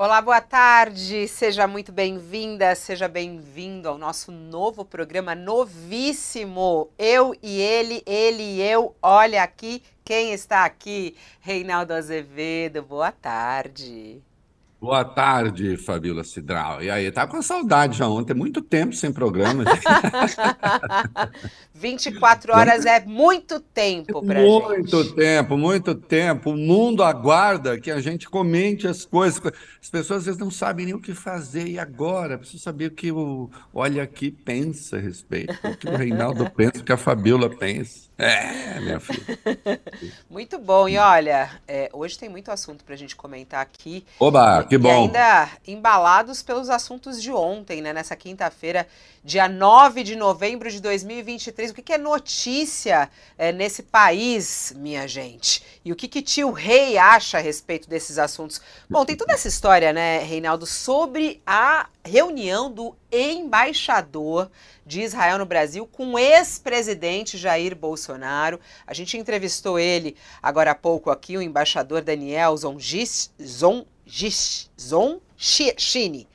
Olá, boa tarde, seja muito bem-vinda, seja bem-vindo ao nosso novo programa, novíssimo. Eu e ele, ele e eu, olha aqui quem está aqui, Reinaldo Azevedo, boa tarde. Boa tarde, Fabíola Cidral. E aí, tá com saudade já ontem, muito tempo sem programa. 24 horas é muito tempo para gente. Muito tempo, muito tempo. O mundo aguarda que a gente comente as coisas. As pessoas às vezes não sabem nem o que fazer. E agora? Preciso saber o que o Olha Aqui pensa a respeito. O que o Reinaldo pensa, o que a Fabíola pensa. É, minha filha. Muito bom. E olha, é, hoje tem muito assunto para a gente comentar aqui. Oba, que bom. E ainda embalados pelos assuntos de ontem, né? Nessa quinta-feira, dia 9 de novembro de 2023. O que, que é notícia é, nesse país, minha gente? E o que, que tio Rei acha a respeito desses assuntos? Bom, tem toda essa história, né, Reinaldo, sobre a reunião do embaixador de Israel no Brasil com o ex-presidente Jair Bolsonaro. A gente entrevistou ele agora há pouco aqui, o embaixador Daniel Zonchini.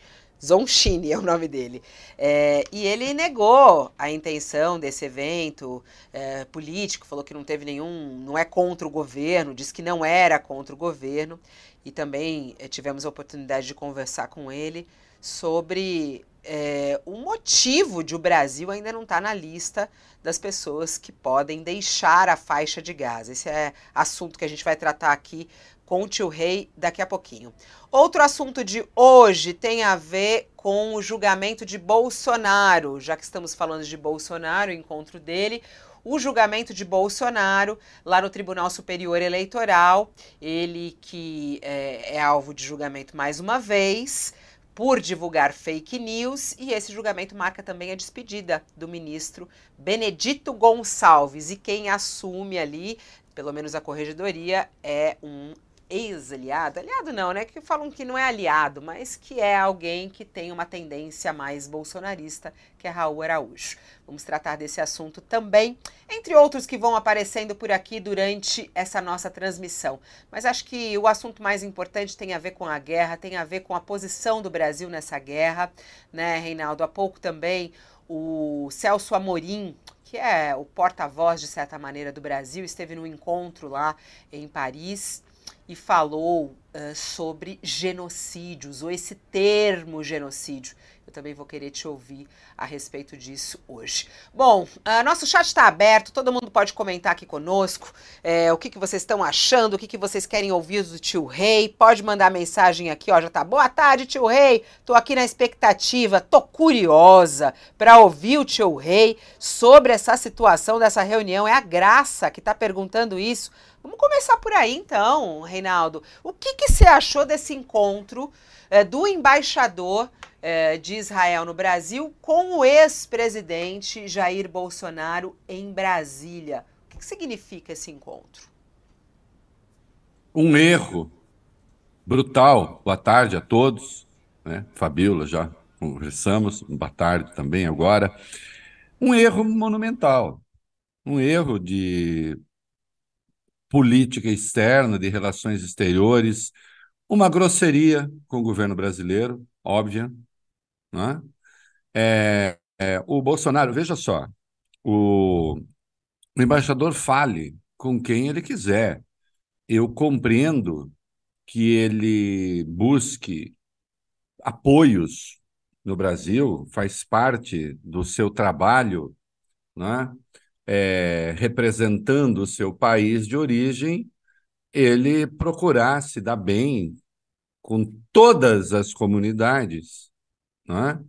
Zonchini é o nome dele. É, e ele negou a intenção desse evento é, político, falou que não teve nenhum, não é contra o governo, disse que não era contra o governo. E também é, tivemos a oportunidade de conversar com ele sobre é, o motivo de o Brasil ainda não estar tá na lista das pessoas que podem deixar a faixa de Gaza. Esse é assunto que a gente vai tratar aqui com o tio Rei daqui a pouquinho. Outro assunto de hoje tem a ver com o julgamento de Bolsonaro. Já que estamos falando de Bolsonaro, o encontro dele, o julgamento de Bolsonaro lá no Tribunal Superior Eleitoral. Ele que é, é alvo de julgamento mais uma vez por divulgar fake news e esse julgamento marca também a despedida do ministro Benedito Gonçalves e quem assume ali, pelo menos a corregedoria, é um ex-aliado, aliado não, né? Que falam que não é aliado, mas que é alguém que tem uma tendência mais bolsonarista, que é Raul Araújo. Vamos tratar desse assunto também, entre outros que vão aparecendo por aqui durante essa nossa transmissão. Mas acho que o assunto mais importante tem a ver com a guerra, tem a ver com a posição do Brasil nessa guerra, né, Reinaldo? Há pouco também o Celso Amorim, que é o porta-voz, de certa maneira, do Brasil, esteve no encontro lá em Paris e falou uh, sobre genocídios, ou esse termo genocídio. Eu também vou querer te ouvir a respeito disso hoje. Bom, uh, nosso chat está aberto, todo mundo pode comentar aqui conosco é, o que, que vocês estão achando, o que, que vocês querem ouvir do tio Rei. Pode mandar mensagem aqui, ó, já tá. Boa tarde, tio Rei. Tô aqui na expectativa, tô curiosa para ouvir o tio Rei sobre essa situação dessa reunião. É a Graça que está perguntando isso. Vamos começar por aí então, Reinaldo. O que, que você achou desse encontro é, do embaixador é, de Israel no Brasil com o ex-presidente Jair Bolsonaro em Brasília? O que, que significa esse encontro? Um erro brutal. Boa tarde a todos. Né? Fabíola, já conversamos. Boa tarde também agora. Um erro monumental. Um erro de política externa, de relações exteriores, uma grosseria com o governo brasileiro, óbvia. Né? É, é, o Bolsonaro, veja só, o, o embaixador fale com quem ele quiser. Eu compreendo que ele busque apoios no Brasil, faz parte do seu trabalho, né? É, representando o seu país de origem, ele procurar se dar bem com todas as comunidades, não é?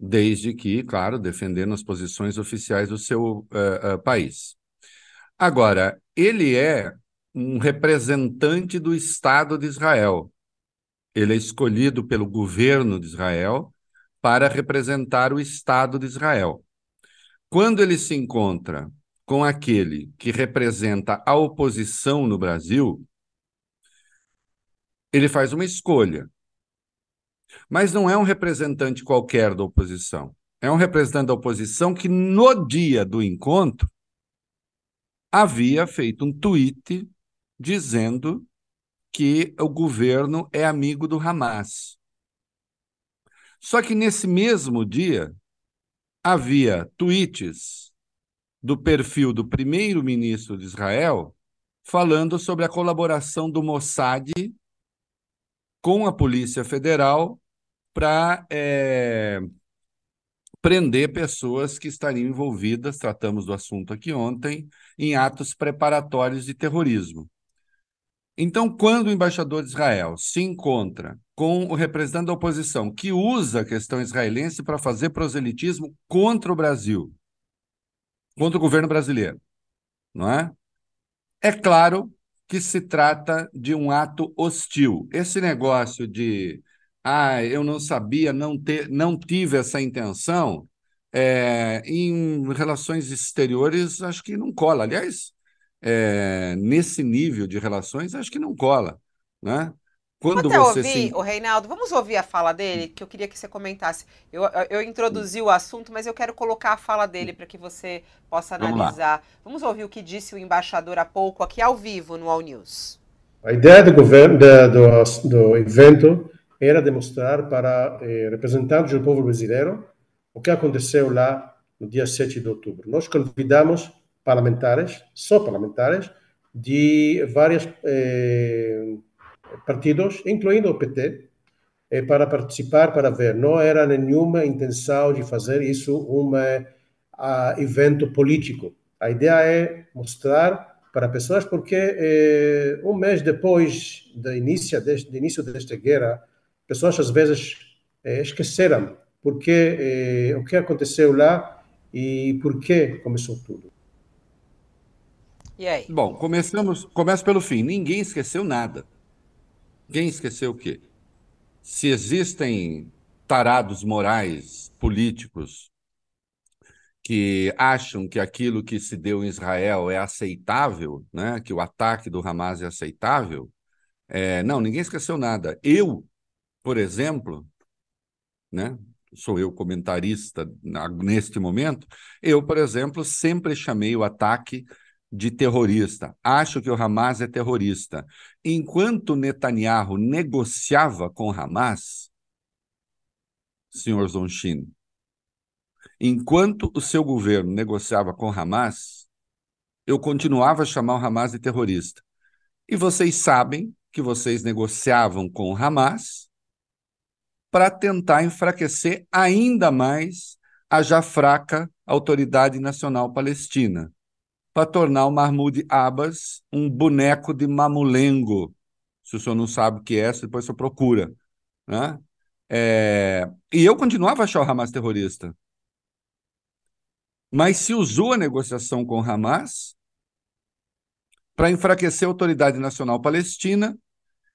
desde que, claro, defendendo as posições oficiais do seu uh, uh, país. Agora, ele é um representante do Estado de Israel. Ele é escolhido pelo governo de Israel para representar o Estado de Israel. Quando ele se encontra com aquele que representa a oposição no Brasil, ele faz uma escolha. Mas não é um representante qualquer da oposição. É um representante da oposição que, no dia do encontro, havia feito um tweet dizendo que o governo é amigo do Hamas. Só que nesse mesmo dia havia tweets do perfil do primeiro-ministro de Israel falando sobre a colaboração do Mossad com a Polícia Federal para é, prender pessoas que estariam envolvidas, tratamos do assunto aqui ontem, em atos preparatórios de terrorismo. Então, quando o embaixador de Israel se encontra com o representante da oposição que usa a questão israelense para fazer proselitismo contra o Brasil, contra o governo brasileiro, não é? É claro que se trata de um ato hostil. Esse negócio de ah, eu não sabia, não, ter, não tive essa intenção, é, em relações exteriores, acho que não cola. Aliás, é, nesse nível de relações, acho que não cola. Né? Quando Até você ouvir, se... o Reinaldo, vamos ouvir a fala dele, que eu queria que você comentasse. Eu, eu introduzi o assunto, mas eu quero colocar a fala dele para que você possa analisar. Vamos, vamos, ouvir o que disse o embaixador há pouco, aqui ao vivo, no All News. A ideia do, governo, do, do evento era demonstrar para eh, representantes do povo brasileiro o que aconteceu lá no dia 7 de outubro. Nós convidamos parlamentares, só parlamentares, de vários eh, partidos, incluindo o PT, eh, para participar, para ver. Não era nenhuma intenção de fazer isso um evento político. A ideia é mostrar para pessoas, porque eh, um mês depois do início, deste, do início desta guerra, pessoas às vezes é, esqueceram porque, o que aconteceu lá e por que começou tudo. E aí? Bom, começamos, começa pelo fim. Ninguém esqueceu nada. Quem esqueceu o quê? Se existem tarados morais, políticos, que acham que aquilo que se deu em Israel é aceitável, né? que o ataque do Hamas é aceitável, é, não, ninguém esqueceu nada. Eu por exemplo, né? sou eu comentarista neste momento, eu, por exemplo, sempre chamei o ataque de terrorista. Acho que o Hamas é terrorista. Enquanto Netanyahu negociava com Hamas, senhor Zonchin, enquanto o seu governo negociava com Hamas, eu continuava a chamar o Hamas de terrorista. E vocês sabem que vocês negociavam com o Hamas para tentar enfraquecer ainda mais a já fraca Autoridade Nacional Palestina, para tornar o Mahmoud Abbas um boneco de mamulengo. Se o senhor não sabe o que é, depois você procura. Né? É... E eu continuava a achar o Hamas terrorista. Mas se usou a negociação com o Hamas para enfraquecer a Autoridade Nacional Palestina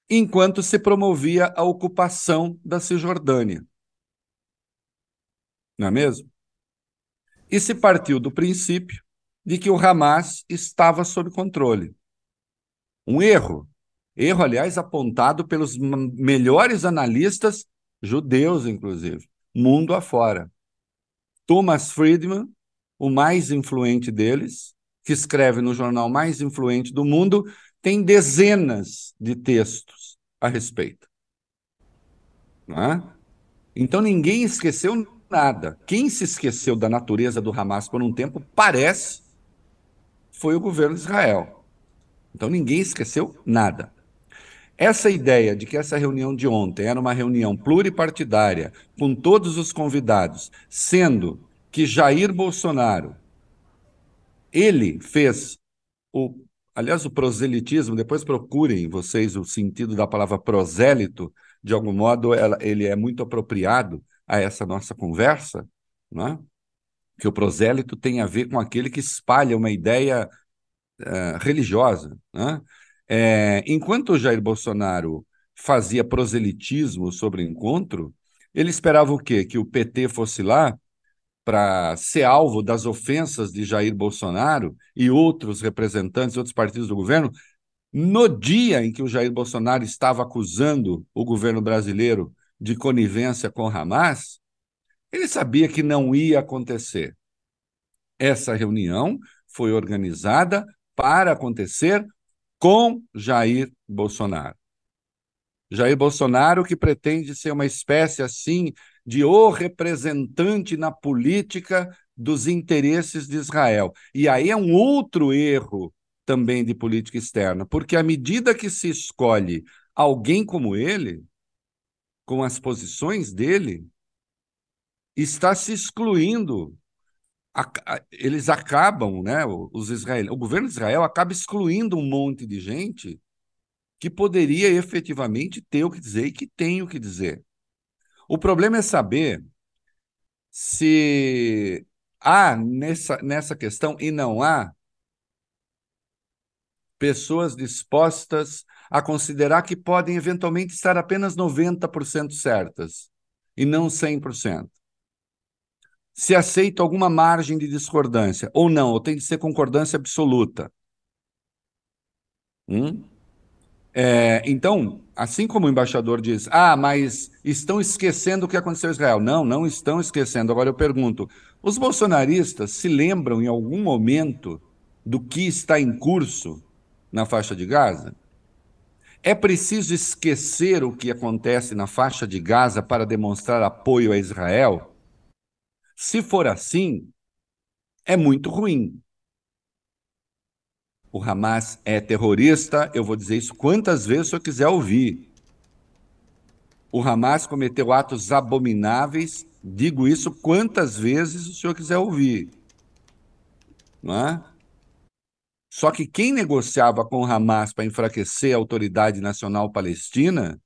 enquanto se promovia a ocupação da Cisjordânia. Não é mesmo? E se partiu do princípio de que o Hamas estava sob controle. Um erro. Erro, aliás, apontado pelos melhores analistas judeus, inclusive, mundo afora. Thomas Friedman, o mais influente deles, que escreve no jornal mais influente do mundo, tem dezenas de textos a respeito. É? Então ninguém esqueceu nada. Quem se esqueceu da natureza do Hamas por um tempo, parece, foi o governo de Israel. Então ninguém esqueceu nada. Essa ideia de que essa reunião de ontem era uma reunião pluripartidária, com todos os convidados, sendo que Jair Bolsonaro, ele fez o Aliás, o proselitismo, depois procurem vocês o sentido da palavra prosélito, de algum modo ela, ele é muito apropriado a essa nossa conversa, né? Que o prosélito tem a ver com aquele que espalha uma ideia uh, religiosa. Né? É, enquanto o Jair Bolsonaro fazia proselitismo sobre o encontro, ele esperava o quê? Que o PT fosse lá para ser alvo das ofensas de Jair Bolsonaro e outros representantes outros partidos do governo, no dia em que o Jair Bolsonaro estava acusando o governo brasileiro de conivência com Hamas, ele sabia que não ia acontecer. Essa reunião foi organizada para acontecer com Jair Bolsonaro. Jair Bolsonaro, que pretende ser uma espécie assim de o representante na política dos interesses de Israel. E aí é um outro erro também de política externa, porque à medida que se escolhe alguém como ele, com as posições dele, está se excluindo. Eles acabam, né? Os israel... O governo de Israel acaba excluindo um monte de gente que poderia efetivamente ter o que dizer e que tem o que dizer. O problema é saber se há nessa, nessa questão e não há pessoas dispostas a considerar que podem eventualmente estar apenas 90% certas e não 100%. Se aceita alguma margem de discordância ou não, ou tem de ser concordância absoluta. Hum? É, então, assim como o embaixador diz, ah, mas estão esquecendo o que aconteceu em Israel. Não, não estão esquecendo. Agora eu pergunto: os bolsonaristas se lembram em algum momento do que está em curso na faixa de Gaza? É preciso esquecer o que acontece na faixa de Gaza para demonstrar apoio a Israel? Se for assim, é muito ruim. O Hamas é terrorista, eu vou dizer isso quantas vezes eu quiser ouvir. O Hamas cometeu atos abomináveis, digo isso quantas vezes o senhor quiser ouvir. Não é? Só que quem negociava com o Hamas para enfraquecer a autoridade nacional palestina,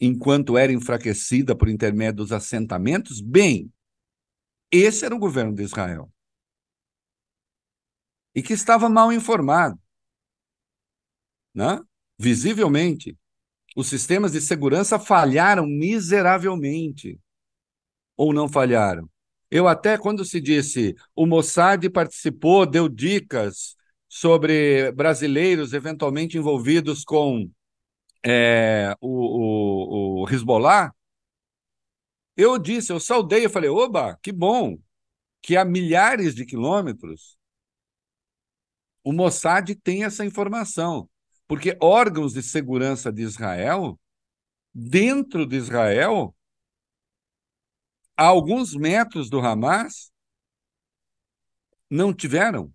enquanto era enfraquecida por intermédio dos assentamentos, bem, esse era o governo de Israel e que estava mal informado. Né? Visivelmente, os sistemas de segurança falharam miseravelmente. Ou não falharam? Eu até, quando se disse o Mossad participou, deu dicas sobre brasileiros eventualmente envolvidos com é, o, o, o Hezbollah, eu disse, eu saudei, eu falei, oba, que bom, que há milhares de quilômetros o Mossad tem essa informação, porque órgãos de segurança de Israel, dentro de Israel, a alguns metros do Hamas, não tiveram.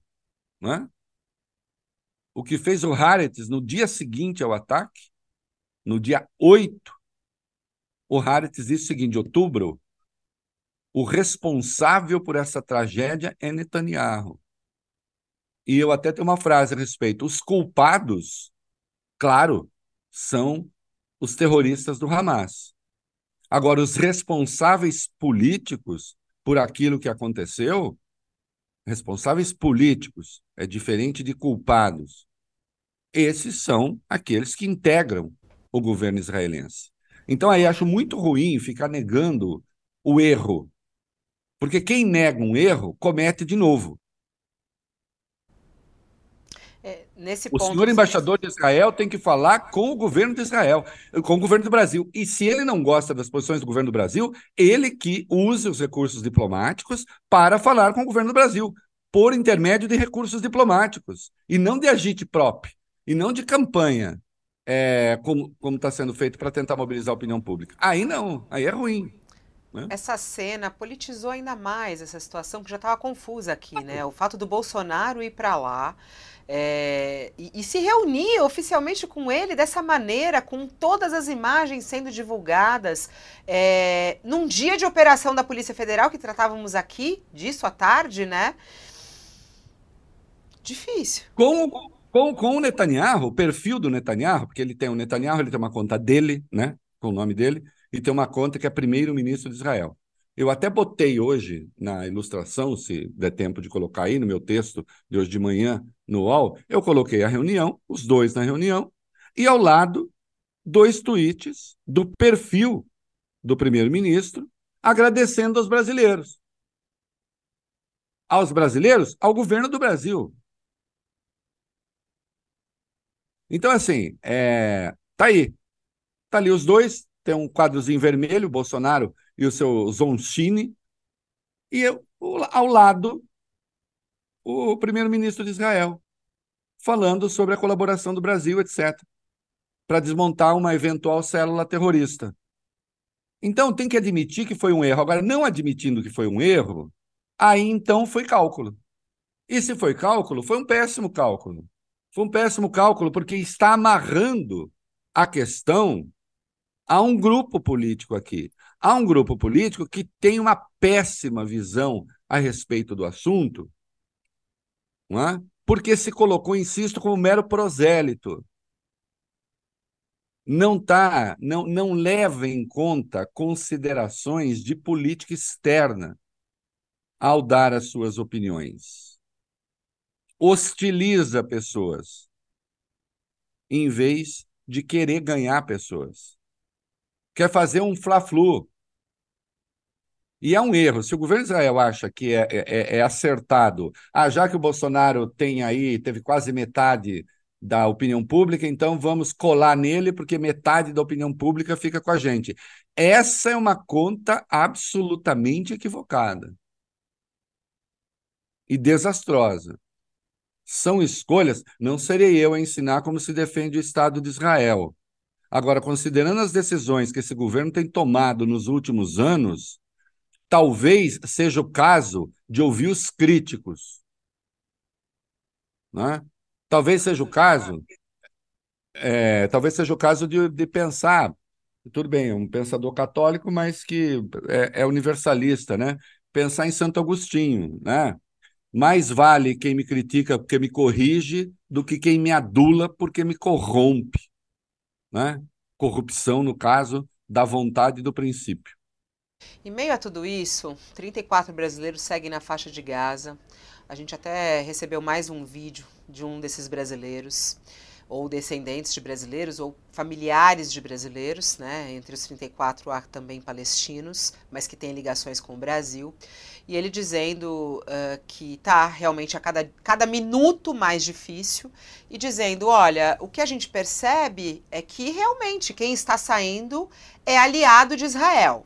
Né? O que fez o Haaretz no dia seguinte ao ataque, no dia 8, o Haaretz disse o seguinte: outubro, o responsável por essa tragédia é Netanyahu. E eu até tenho uma frase a respeito. Os culpados, claro, são os terroristas do Hamas. Agora, os responsáveis políticos por aquilo que aconteceu, responsáveis políticos, é diferente de culpados. Esses são aqueles que integram o governo israelense. Então, aí acho muito ruim ficar negando o erro. Porque quem nega um erro comete de novo. É, nesse o ponto, senhor embaixador de Israel tem que falar com o governo de Israel, com o governo do Brasil. E se ele não gosta das posições do governo do Brasil, ele que use os recursos diplomáticos para falar com o governo do Brasil, por intermédio de recursos diplomáticos, e não de agite próprio, e não de campanha, é, como está sendo feito para tentar mobilizar a opinião pública. Aí não, aí é ruim. Né? Essa cena politizou ainda mais essa situação que já estava confusa aqui, né? O fato do Bolsonaro ir para lá é, e, e, se reunir oficialmente com ele dessa maneira, com todas as imagens sendo divulgadas, é, num dia de operação da Polícia Federal, que tratávamos aqui disso à tarde, né? Difícil. Com, com, com o Netanyahu, o perfil do Netanyahu, porque ele tem o Netanyahu, ele tem uma conta dele, né? Com o nome dele, e tem uma conta que é primeiro-ministro de Israel. Eu até botei hoje na ilustração, se der tempo de colocar aí no meu texto de hoje de manhã no UOL, eu coloquei a reunião, os dois na reunião, e ao lado, dois tweets do perfil do primeiro-ministro agradecendo aos brasileiros. Aos brasileiros, ao governo do Brasil. Então, assim, é, tá aí. Tá ali os dois, tem um quadrozinho vermelho, Bolsonaro e o seu Zonchini, e eu, ao lado o primeiro-ministro de Israel, falando sobre a colaboração do Brasil, etc. para desmontar uma eventual célula terrorista. Então, tem que admitir que foi um erro. Agora, não admitindo que foi um erro, aí então foi cálculo. E se foi cálculo, foi um péssimo cálculo. Foi um péssimo cálculo porque está amarrando a questão a um grupo político aqui. Há um grupo político que tem uma péssima visão a respeito do assunto, não é? porque se colocou, insisto, como mero prosélito. Não tá, não, não leva em conta considerações de política externa ao dar as suas opiniões. Hostiliza pessoas em vez de querer ganhar pessoas. Quer fazer um fla-flu. E é um erro. Se o governo de Israel acha que é, é, é, acertado, ah, já que o Bolsonaro tem aí, teve quase metade da opinião pública, então vamos colar nele, porque metade da opinião pública fica com a gente. Essa é uma conta absolutamente equivocada e desastrosa. São escolhas, não serei eu a ensinar como se defende o Estado de Israel. Agora, considerando as decisões que esse governo tem tomado nos últimos anos, talvez seja o caso de ouvir os críticos. Né? Talvez seja o caso, é, talvez seja o caso de, de pensar, tudo bem, um pensador católico, mas que é, é universalista, né? Pensar em Santo Agostinho, né? Mais vale quem me critica porque me corrige do que quem me adula porque me corrompe né? corrupção, no caso, da vontade e do princípio. Em meio a tudo isso, 34 brasileiros seguem na faixa de Gaza. A gente até recebeu mais um vídeo de um desses brasileiros ou descendentes de brasileiros, ou familiares de brasileiros, né? Entre os 34 há também palestinos, mas que têm ligações com o Brasil. E ele dizendo uh, que está realmente a cada, cada minuto mais difícil, e dizendo: olha, o que a gente percebe é que realmente quem está saindo é aliado de Israel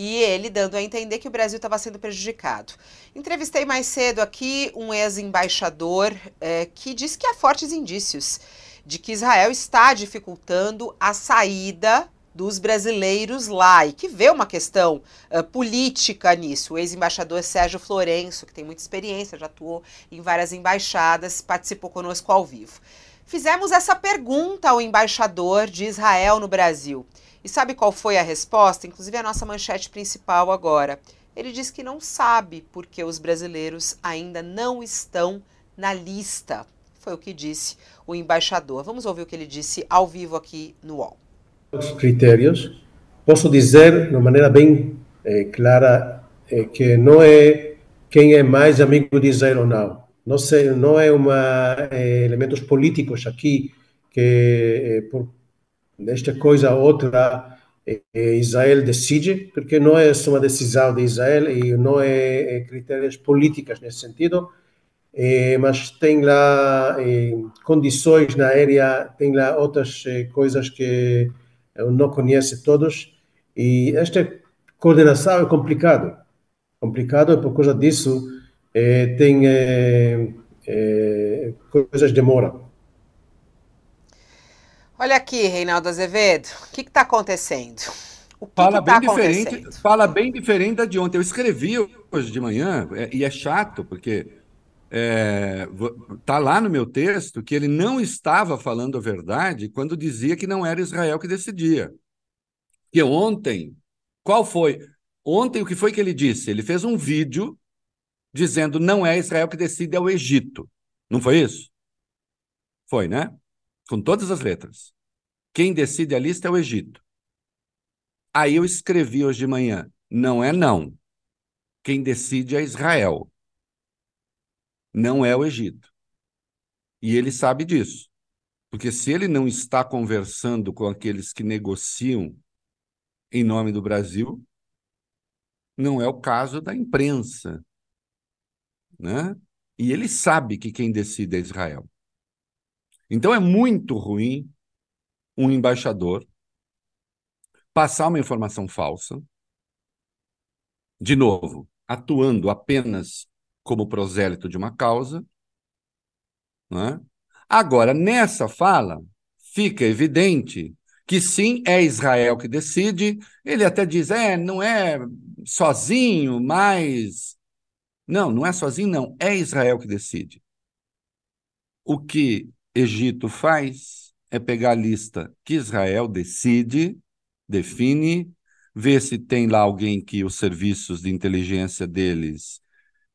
e ele dando a entender que o Brasil estava sendo prejudicado. Entrevistei mais cedo aqui um ex-embaixador é, que diz que há fortes indícios de que Israel está dificultando a saída dos brasileiros lá e que vê uma questão uh, política nisso. O ex-embaixador Sérgio Florenço, que tem muita experiência, já atuou em várias embaixadas, participou conosco ao vivo. Fizemos essa pergunta ao embaixador de Israel no Brasil. E sabe qual foi a resposta? Inclusive a nossa manchete principal agora. Ele diz que não sabe porque os brasileiros ainda não estão na lista. Foi o que disse o embaixador. Vamos ouvir o que ele disse ao vivo aqui no UOL. Os critérios, posso dizer de uma maneira bem é, clara é, que não é quem é mais amigo de Israel ou não. Não, sei, não é uma é, elementos políticos aqui que por esta coisa outra Israel decide, porque não é uma decisão de Israel e não é, é critérios políticos nesse sentido, mas tem lá condições na área, tem lá outras coisas que eu não conheço todos, e esta coordenação é complicado. Complicado por causa disso tem coisas demoram. Olha aqui, Reinaldo Azevedo, o que está acontecendo? O que fala, que tá bem diferente, fala bem diferente da de ontem. Eu escrevi hoje de manhã, é, e é chato, porque é, tá lá no meu texto que ele não estava falando a verdade quando dizia que não era Israel que decidia. Que ontem, qual foi? Ontem, o que foi que ele disse? Ele fez um vídeo dizendo não é Israel que decide, é o Egito. Não foi isso? Foi, né? Com todas as letras. Quem decide a lista é o Egito. Aí eu escrevi hoje de manhã: não é não. Quem decide é Israel. Não é o Egito. E ele sabe disso. Porque se ele não está conversando com aqueles que negociam em nome do Brasil, não é o caso da imprensa. Né? E ele sabe que quem decide é Israel. Então é muito ruim um embaixador passar uma informação falsa, de novo, atuando apenas como prosélito de uma causa. Né? Agora, nessa fala, fica evidente que sim, é Israel que decide. Ele até diz, é, não é sozinho, mas. Não, não é sozinho, não. É Israel que decide. O que Egito faz é pegar a lista que Israel decide, define, ver se tem lá alguém que os serviços de inteligência deles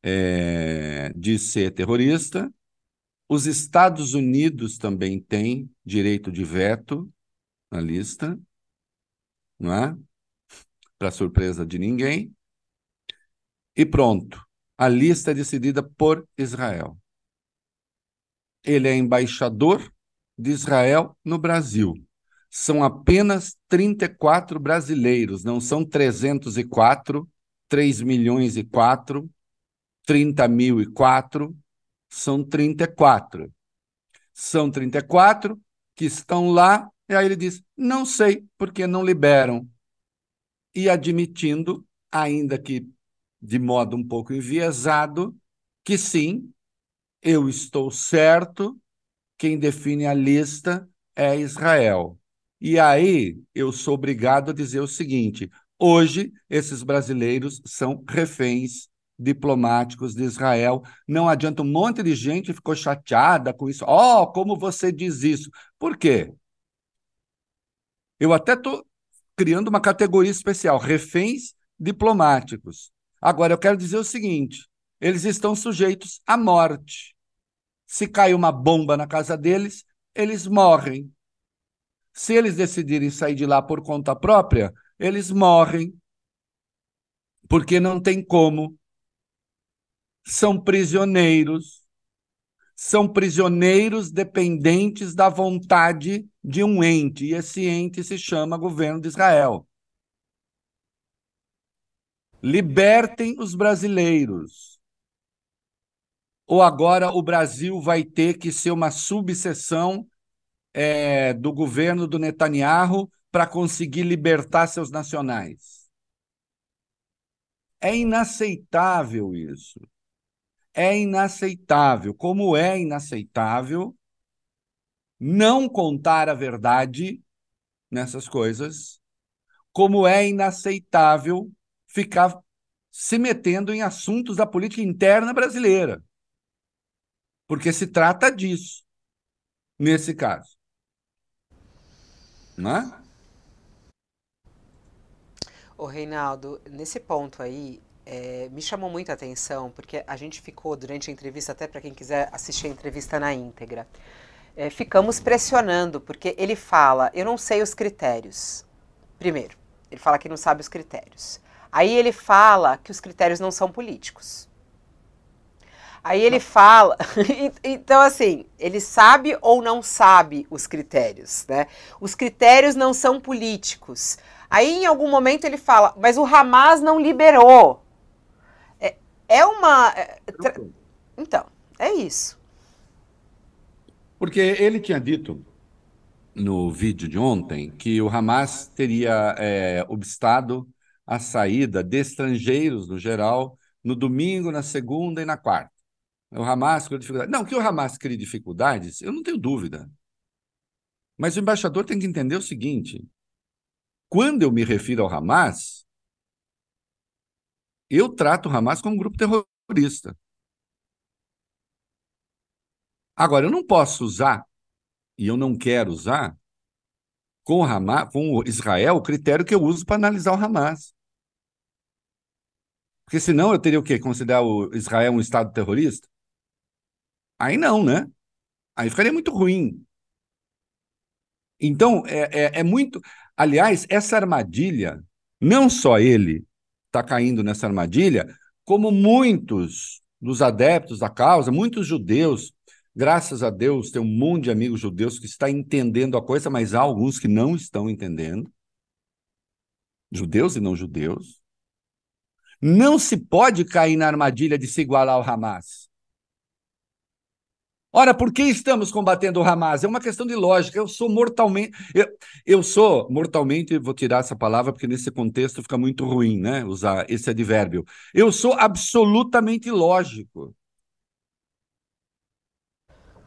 é, diz ser terrorista. Os Estados Unidos também têm direito de veto na lista, não é? Para surpresa de ninguém. E pronto. A lista é decidida por Israel. Ele é embaixador de Israel no Brasil. São apenas 34 brasileiros, não são 304, 3 milhões e 4, 30 mil e 4, são 34. São 34 que estão lá e aí ele diz: não sei, porque não liberam. E admitindo, ainda que de modo um pouco enviesado, que sim, eu estou certo, quem define a lista é Israel. E aí eu sou obrigado a dizer o seguinte: hoje esses brasileiros são reféns diplomáticos de Israel. Não adianta um monte de gente ficou chateada com isso. Oh, como você diz isso? Por quê? Eu até estou criando uma categoria especial, reféns diplomáticos. Agora, eu quero dizer o seguinte: eles estão sujeitos à morte. Se cai uma bomba na casa deles, eles morrem. Se eles decidirem sair de lá por conta própria, eles morrem. Porque não tem como. São prisioneiros são prisioneiros dependentes da vontade de um ente, e esse ente se chama governo de Israel. Libertem os brasileiros. Ou agora o Brasil vai ter que ser uma subseção é, do governo do Netanyahu para conseguir libertar seus nacionais. É inaceitável isso é inaceitável, como é inaceitável não contar a verdade nessas coisas, como é inaceitável ficar se metendo em assuntos da política interna brasileira. Porque se trata disso, nesse caso. Não é? Ô, Reinaldo, nesse ponto aí, é, me chamou muita atenção, porque a gente ficou durante a entrevista, até para quem quiser assistir a entrevista na íntegra, é, ficamos pressionando, porque ele fala, eu não sei os critérios. Primeiro, ele fala que não sabe os critérios. Aí ele fala que os critérios não são políticos. Aí ele fala, então assim, ele sabe ou não sabe os critérios, né? Os critérios não são políticos. Aí em algum momento ele fala, mas o Hamas não liberou. É uma. É, então, é isso. Porque ele tinha dito no vídeo de ontem que o Hamas teria é, obstado a saída de estrangeiros, no geral, no domingo, na segunda e na quarta. O Hamas criou dificuldades. Não, que o Hamas crie dificuldades, eu não tenho dúvida. Mas o embaixador tem que entender o seguinte: quando eu me refiro ao Hamas, eu trato o Hamas como um grupo terrorista. Agora, eu não posso usar, e eu não quero usar, com o, Hamas, com o Israel, o critério que eu uso para analisar o Hamas. Porque senão eu teria o quê? Considerar o Israel um Estado terrorista? Aí não, né? Aí ficaria muito ruim. Então, é, é, é muito. Aliás, essa armadilha, não só ele, está caindo nessa armadilha, como muitos dos adeptos da causa, muitos judeus, graças a Deus, tem um monte de amigos judeus que está entendendo a coisa, mas há alguns que não estão entendendo. Judeus e não judeus. Não se pode cair na armadilha de se igualar ao Hamas. Ora, por que estamos combatendo o Hamas? É uma questão de lógica. Eu sou mortalmente. Eu, eu sou mortalmente, vou tirar essa palavra porque nesse contexto fica muito ruim, né? Usar esse advérbio. Eu sou absolutamente lógico.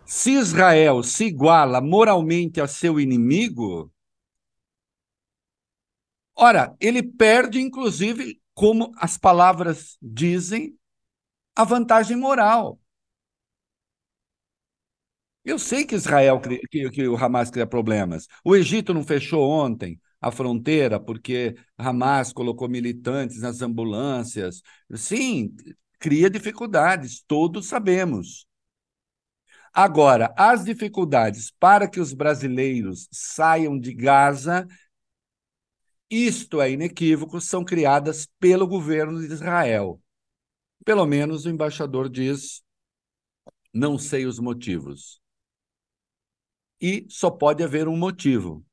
Se Israel se iguala moralmente a seu inimigo, ora, ele perde, inclusive, como as palavras dizem, a vantagem moral. Eu sei que Israel, que, que o Hamas cria problemas. O Egito não fechou ontem a fronteira porque Hamas colocou militantes nas ambulâncias. Sim, cria dificuldades, todos sabemos. Agora, as dificuldades para que os brasileiros saiam de Gaza, isto é inequívoco, são criadas pelo governo de Israel. Pelo menos o embaixador diz: não sei os motivos. E só pode haver um motivo: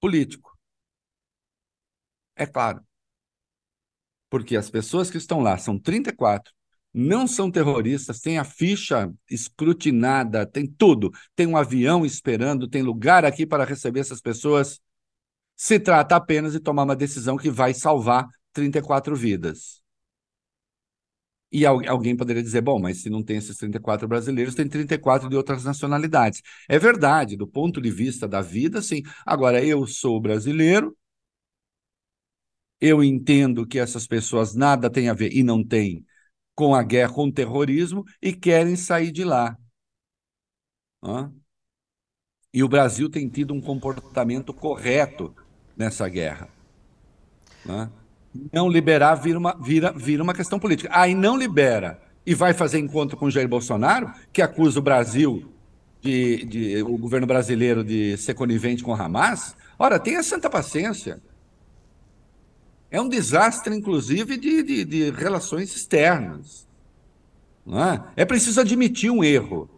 político. É claro. Porque as pessoas que estão lá são 34, não são terroristas, tem a ficha escrutinada, tem tudo. Tem um avião esperando, tem lugar aqui para receber essas pessoas. Se trata apenas de tomar uma decisão que vai salvar 34 vidas. E alguém poderia dizer, bom, mas se não tem esses 34 brasileiros, tem 34 de outras nacionalidades. É verdade, do ponto de vista da vida, sim. Agora, eu sou brasileiro, eu entendo que essas pessoas nada têm a ver, e não têm, com a guerra, com o terrorismo, e querem sair de lá. Hã? E o Brasil tem tido um comportamento correto nessa guerra. Hã? Não liberar vira uma, vira, vira uma questão política. Aí não libera e vai fazer encontro com Jair Bolsonaro, que acusa o Brasil, de, de, o governo brasileiro, de ser conivente com Hamas. Ora, tenha santa paciência. É um desastre, inclusive, de, de, de relações externas. É? é preciso admitir um erro.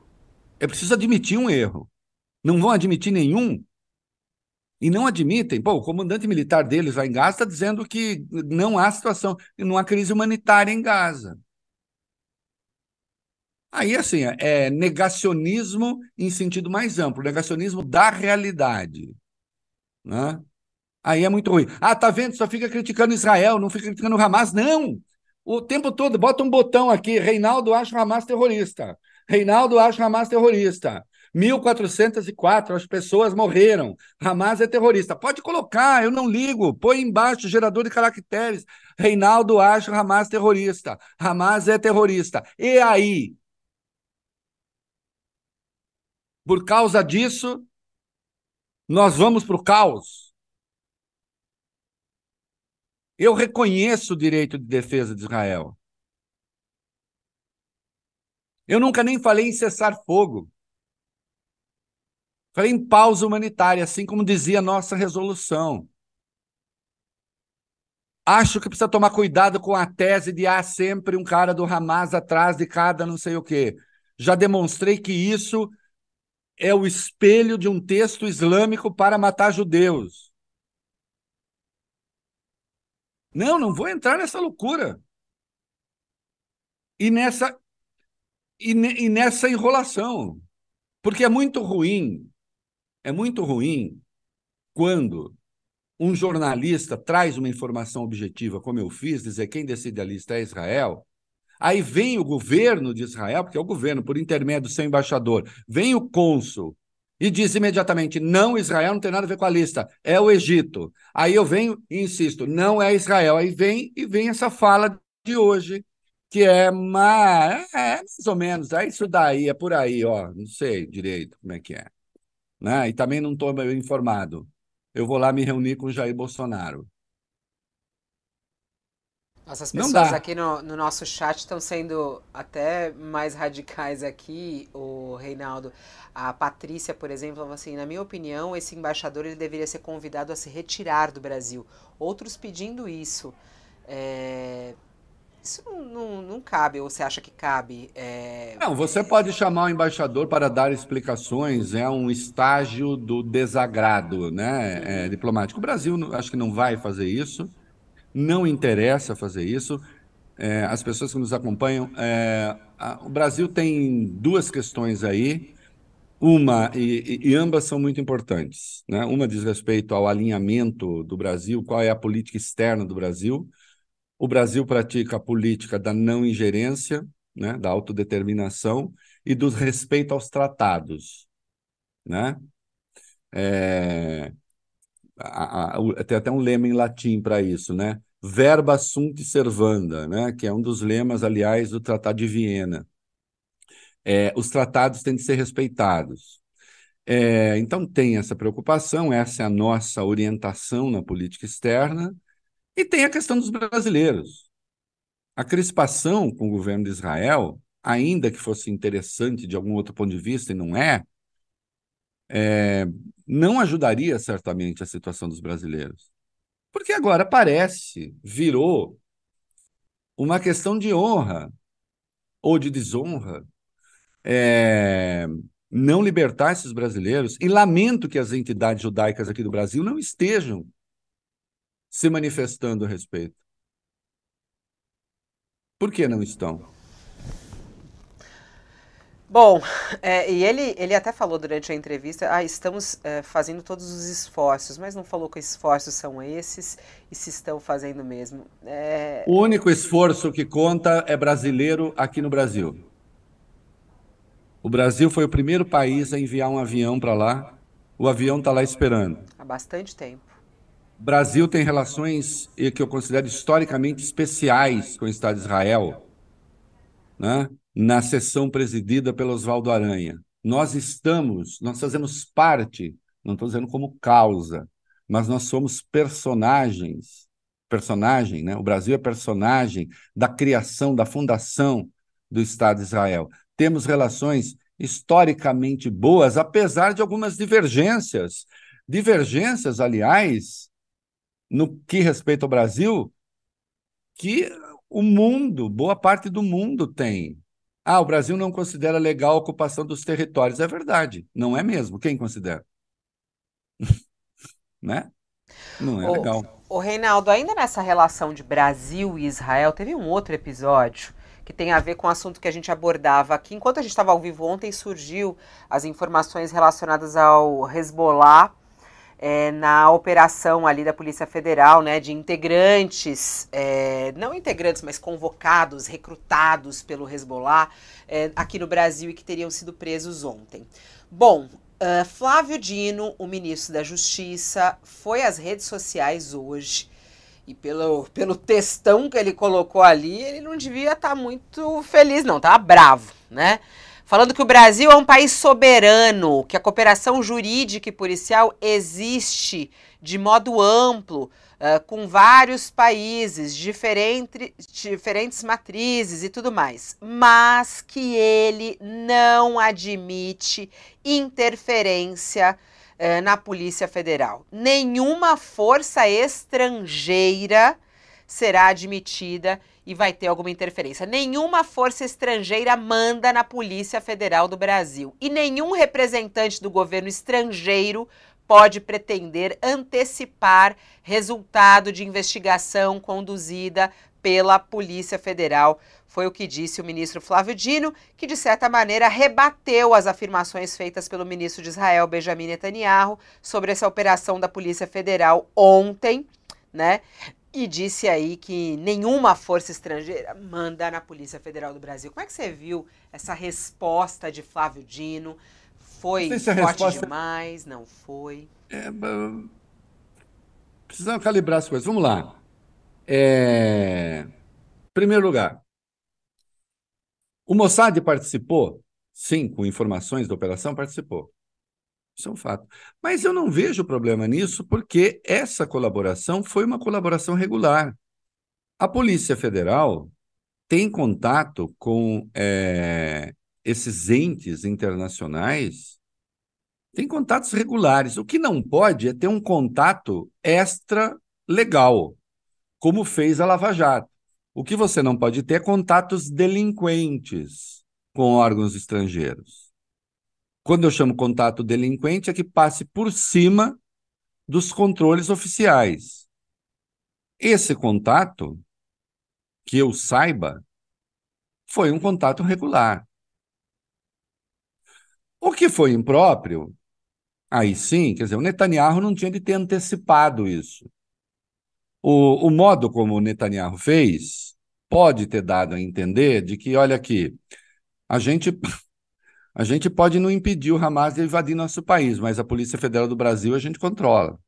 É preciso admitir um erro. Não vão admitir nenhum, e não admitem. Pô, o comandante militar deles lá em Gaza está dizendo que não há situação, não há crise humanitária em Gaza. Aí, assim, é negacionismo em sentido mais amplo, negacionismo da realidade. Né? Aí é muito ruim. Ah, tá vendo? Só fica criticando Israel, não fica criticando o Hamas. Não! O tempo todo, bota um botão aqui, Reinaldo acha o Hamas terrorista. Reinaldo acha o Hamas terrorista. 1.404 as pessoas morreram. Hamas é terrorista. Pode colocar, eu não ligo. Põe embaixo gerador de caracteres. Reinaldo acha Hamas terrorista. Hamas é terrorista. E aí? Por causa disso, nós vamos para o caos. Eu reconheço o direito de defesa de Israel. Eu nunca nem falei em cessar fogo. Falei em pausa humanitária, assim como dizia a nossa resolução. Acho que precisa tomar cuidado com a tese de há sempre um cara do Hamas atrás de cada não sei o quê. Já demonstrei que isso é o espelho de um texto islâmico para matar judeus. Não, não vou entrar nessa loucura. E nessa e, e nessa enrolação. Porque é muito ruim é muito ruim quando um jornalista traz uma informação objetiva, como eu fiz, dizer quem decide a lista é Israel. Aí vem o governo de Israel, porque é o governo, por intermédio do seu embaixador, vem o cônsul e diz imediatamente: não, Israel não tem nada a ver com a lista, é o Egito. Aí eu venho e insisto: não é Israel. Aí vem e vem essa fala de hoje, que é, é mais ou menos, é isso daí, é por aí, ó, não sei direito como é que é né? E também não estou informado. Eu vou lá me reunir com o Jair Bolsonaro. Nossas pessoas aqui no, no, nosso chat estão sendo até mais radicais aqui, o Reinaldo. A Patrícia, por exemplo, falou assim: na minha opinião, esse embaixador ele deveria ser convidado a se retirar do Brasil. Outros pedindo isso. É, isso não, não, não, cabe, ou você acha que cabe? É... Não, você pode chamar o embaixador para dar explicações, é um estágio do desagrado né, é, diplomático. O Brasil acho que não vai fazer isso, não interessa fazer isso. É, as pessoas que nos acompanham, a, o Brasil tem duas questões aí, uma, e, e, ambas são muito importantes. Né? Uma diz respeito ao alinhamento do Brasil, qual é a política externa do Brasil, o Brasil pratica a política da não ingerência, né, da autodeterminação e do respeito aos tratados. Né? É, a, a, tem até um lema em latim para isso, né? Verba sunt servanda, né? que é um dos lemas, aliás, do Tratado de Viena. É, os tratados têm de ser respeitados. É, então, tem essa preocupação, essa é a nossa orientação na política externa, e tem a questão dos brasileiros. A crispação com o governo de Israel, ainda que fosse interessante de algum outro ponto de vista, e não é, é não ajudaria certamente a situação dos brasileiros. Porque agora parece, virou uma questão de honra ou de desonra é, não libertar esses brasileiros. E lamento que as entidades judaicas aqui do Brasil não estejam se manifestando a respeito. Por que não estão? Bom, é, e ele, ele até falou durante a entrevista, ah, estamos é, fazendo todos os esforços, mas não falou que esforços são esses e se estão fazendo mesmo. É... O único esforço que conta é brasileiro aqui no Brasil. O Brasil foi o primeiro país a enviar um avião para lá. O avião está lá esperando. Há bastante tempo. Brasil tem relações que eu considero historicamente especiais com o Estado de Israel. Né? na sessão presidida pelo Oswaldo Aranha. Nós estamos, nós fazemos parte, não estou dizendo como causa, mas nós somos personagens, personagem, né? O Brasil é personagem da criação, da fundação do Estado de Israel. Temos relações historicamente boas, apesar de algumas divergências. Divergências, aliás, no que respeita ao Brasil, que o mundo, boa parte do mundo tem. Ah, o Brasil não considera legal a ocupação dos territórios. É verdade, não é mesmo. Quem considera? né? Não é o, legal. O Reinaldo, ainda nessa relação de Brasil e Israel, teve um outro episódio que tem a ver com o assunto que a gente abordava aqui. Enquanto a gente estava ao vivo ontem, surgiu as informações relacionadas ao Hezbollah é, na operação ali da Polícia Federal, né, de integrantes, é, não integrantes, mas convocados, recrutados pelo Hezbollah é, aqui no Brasil e que teriam sido presos ontem. Bom, uh, Flávio Dino, o ministro da Justiça, foi às redes sociais hoje e pelo, pelo textão que ele colocou ali, ele não devia estar tá muito feliz, não, estava bravo, né? Falando que o Brasil é um país soberano, que a cooperação jurídica e policial existe de modo amplo, uh, com vários países, diferente, diferentes matrizes e tudo mais, mas que ele não admite interferência uh, na Polícia Federal. Nenhuma força estrangeira será admitida e vai ter alguma interferência. Nenhuma força estrangeira manda na Polícia Federal do Brasil e nenhum representante do governo estrangeiro pode pretender antecipar resultado de investigação conduzida pela Polícia Federal. Foi o que disse o ministro Flávio Dino, que de certa maneira rebateu as afirmações feitas pelo ministro de Israel Benjamin Netanyahu sobre essa operação da Polícia Federal ontem, né? E disse aí que nenhuma força estrangeira manda na Polícia Federal do Brasil. Como é que você viu essa resposta de Flávio Dino? Foi forte resposta... demais? Não foi? É, precisamos calibrar as coisas. Vamos lá. É... Primeiro lugar, o Mossad participou? Sim, com informações da operação, participou. Isso é um fato. Mas eu não vejo problema nisso, porque essa colaboração foi uma colaboração regular. A Polícia Federal tem contato com é, esses entes internacionais, tem contatos regulares. O que não pode é ter um contato extra legal, como fez a Lava Jato. O que você não pode ter é contatos delinquentes com órgãos estrangeiros. Quando eu chamo contato delinquente, é que passe por cima dos controles oficiais. Esse contato, que eu saiba, foi um contato regular. O que foi impróprio, aí sim, quer dizer, o Netanyahu não tinha de ter antecipado isso. O, o modo como o Netanyahu fez pode ter dado a entender de que, olha aqui, a gente a gente pode não impedir o Hamas de invadir nosso país, mas a Polícia Federal do Brasil a gente controla.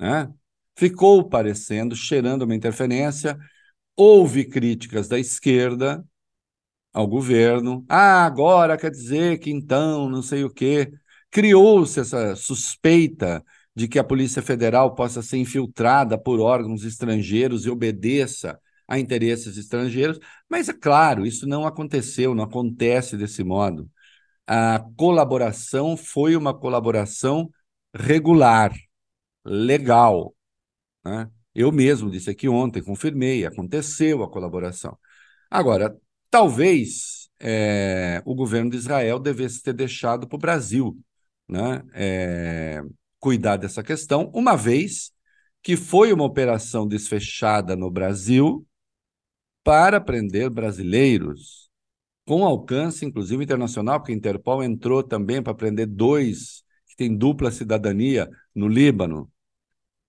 Né? Ficou parecendo, cheirando uma interferência. Houve críticas da esquerda ao governo. Ah, agora quer dizer que então, não sei o quê. Criou-se essa suspeita de que a Polícia Federal possa ser infiltrada por órgãos estrangeiros e obedeça a interesses estrangeiros, mas é claro, isso não aconteceu, não acontece desse modo. A colaboração foi uma colaboração regular, legal. Né? Eu mesmo disse aqui ontem, confirmei, aconteceu a colaboração. Agora, talvez é, o governo de Israel devesse ter deixado para o Brasil né, é, cuidar dessa questão, uma vez que foi uma operação desfechada no Brasil para prender brasileiros, com alcance, inclusive, internacional, porque a Interpol entrou também para prender dois que têm dupla cidadania no Líbano.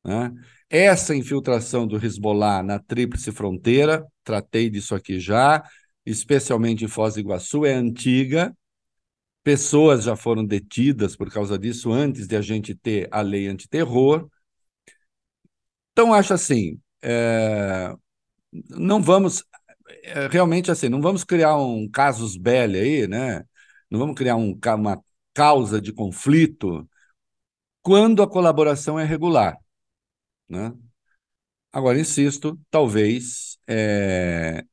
Né? Essa infiltração do Hezbollah na tríplice fronteira, tratei disso aqui já, especialmente em Foz do Iguaçu, é antiga. Pessoas já foram detidas por causa disso antes de a gente ter a lei antiterror. Então, acho assim, é, não vamos é, realmente assim, não vamos criar um casus belli aí, né? Não vamos criar um, uma causa de conflito quando a colaboração é regular, né? Agora, insisto, talvez é,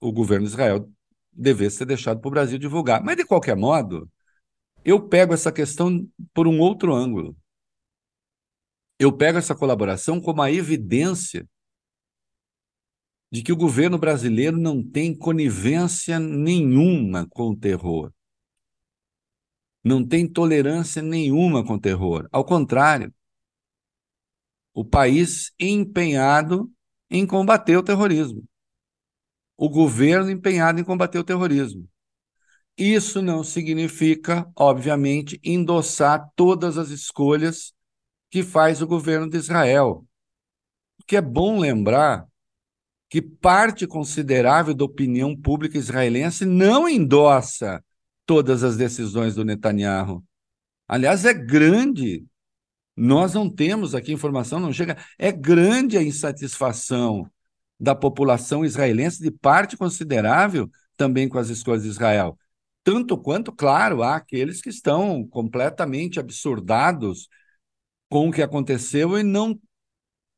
o governo de Israel devesse ser deixado para o Brasil divulgar. Mas, de qualquer modo, eu pego essa questão por um outro ângulo. Eu pego essa colaboração como a evidência de que o governo brasileiro não tem conivência nenhuma com o terror. Não tem tolerância nenhuma com o terror. Ao contrário, o país empenhado em combater o terrorismo. O governo empenhado em combater o terrorismo. Isso não significa, obviamente, endossar todas as escolhas que faz o governo de Israel. O que é bom lembrar que parte considerável da opinião pública israelense não endossa todas as decisões do Netanyahu. Aliás, é grande. Nós não temos aqui informação, não chega. É grande a insatisfação da população israelense, de parte considerável também com as escolhas de Israel. Tanto quanto, claro, há aqueles que estão completamente absurdados com o que aconteceu e não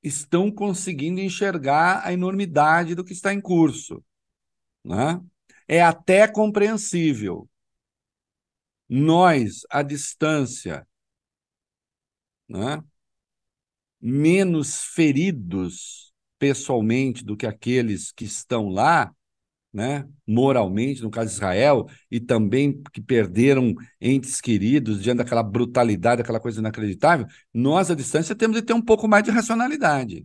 estão conseguindo enxergar a enormidade do que está em curso. Né? É até compreensível. Nós, à distância, né? menos feridos pessoalmente do que aqueles que estão lá, né, moralmente, no caso de Israel, e também que perderam entes queridos diante daquela brutalidade, aquela coisa inacreditável, nós, à distância, temos de ter um pouco mais de racionalidade.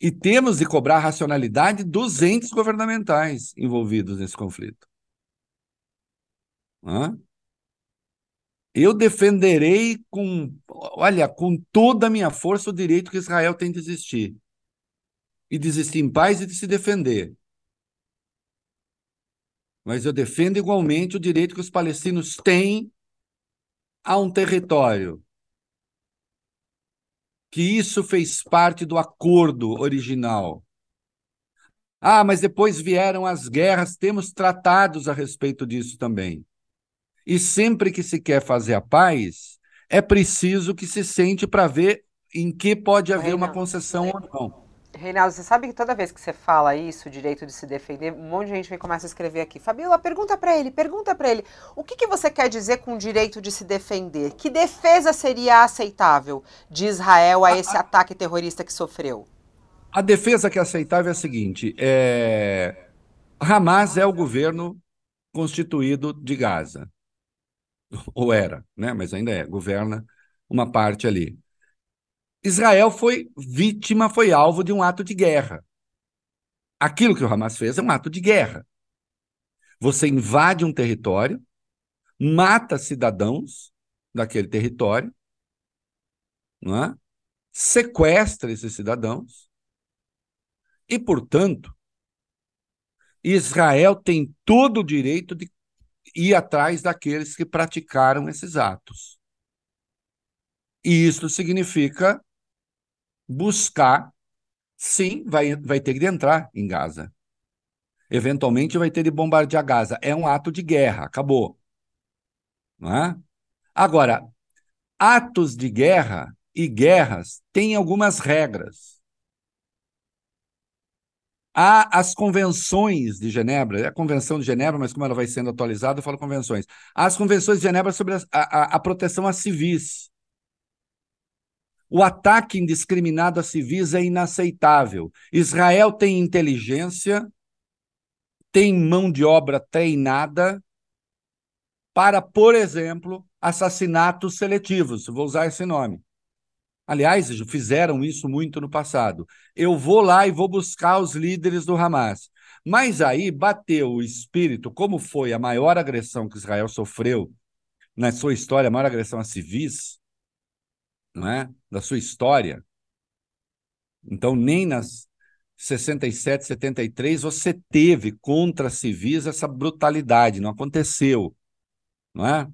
E temos de cobrar a racionalidade dos entes governamentais envolvidos nesse conflito. Hã? Eu defenderei com, olha, com toda a minha força o direito que Israel tem de existir. E de existir em paz e de se defender mas eu defendo igualmente o direito que os palestinos têm a um território. Que isso fez parte do acordo original. Ah, mas depois vieram as guerras, temos tratados a respeito disso também. E sempre que se quer fazer a paz, é preciso que se sente para ver em que pode haver uma concessão ou não. Reinaldo, você sabe que toda vez que você fala isso, o direito de se defender, um monte de gente vem começa a escrever aqui. Fabiola, pergunta para ele, pergunta para ele. O que, que você quer dizer com o direito de se defender? Que defesa seria aceitável de Israel a esse a, ataque terrorista que sofreu? A defesa que é aceitável é a seguinte: é... Hamas é o governo constituído de Gaza. Ou era, né? mas ainda é, governa uma parte ali. Israel foi vítima, foi alvo de um ato de guerra. Aquilo que o Hamas fez é um ato de guerra. Você invade um território, mata cidadãos daquele território, não é? sequestra esses cidadãos E, portanto, Israel tem todo o direito de ir atrás daqueles que praticaram esses atos. E isso significa buscar, sim, vai, vai ter que entrar em Gaza. Eventualmente vai ter de bombardear Gaza. É um ato de guerra, acabou. Não é? Agora, atos de guerra e guerras têm algumas regras. Há as convenções de Genebra, é a Convenção de Genebra, mas como ela vai sendo atualizada, eu falo convenções. Há as convenções de Genebra sobre a, a, a proteção a civis. O ataque indiscriminado a civis é inaceitável. Israel tem inteligência, tem mão de obra treinada para, por exemplo, assassinatos seletivos. Vou usar esse nome. Aliás, fizeram isso muito no passado. Eu vou lá e vou buscar os líderes do Hamas. Mas aí bateu o espírito, como foi a maior agressão que Israel sofreu na sua história, a maior agressão a civis, não é? Da sua história. Então, nem nas 67, 73 você teve contra civis essa brutalidade, não aconteceu, não é?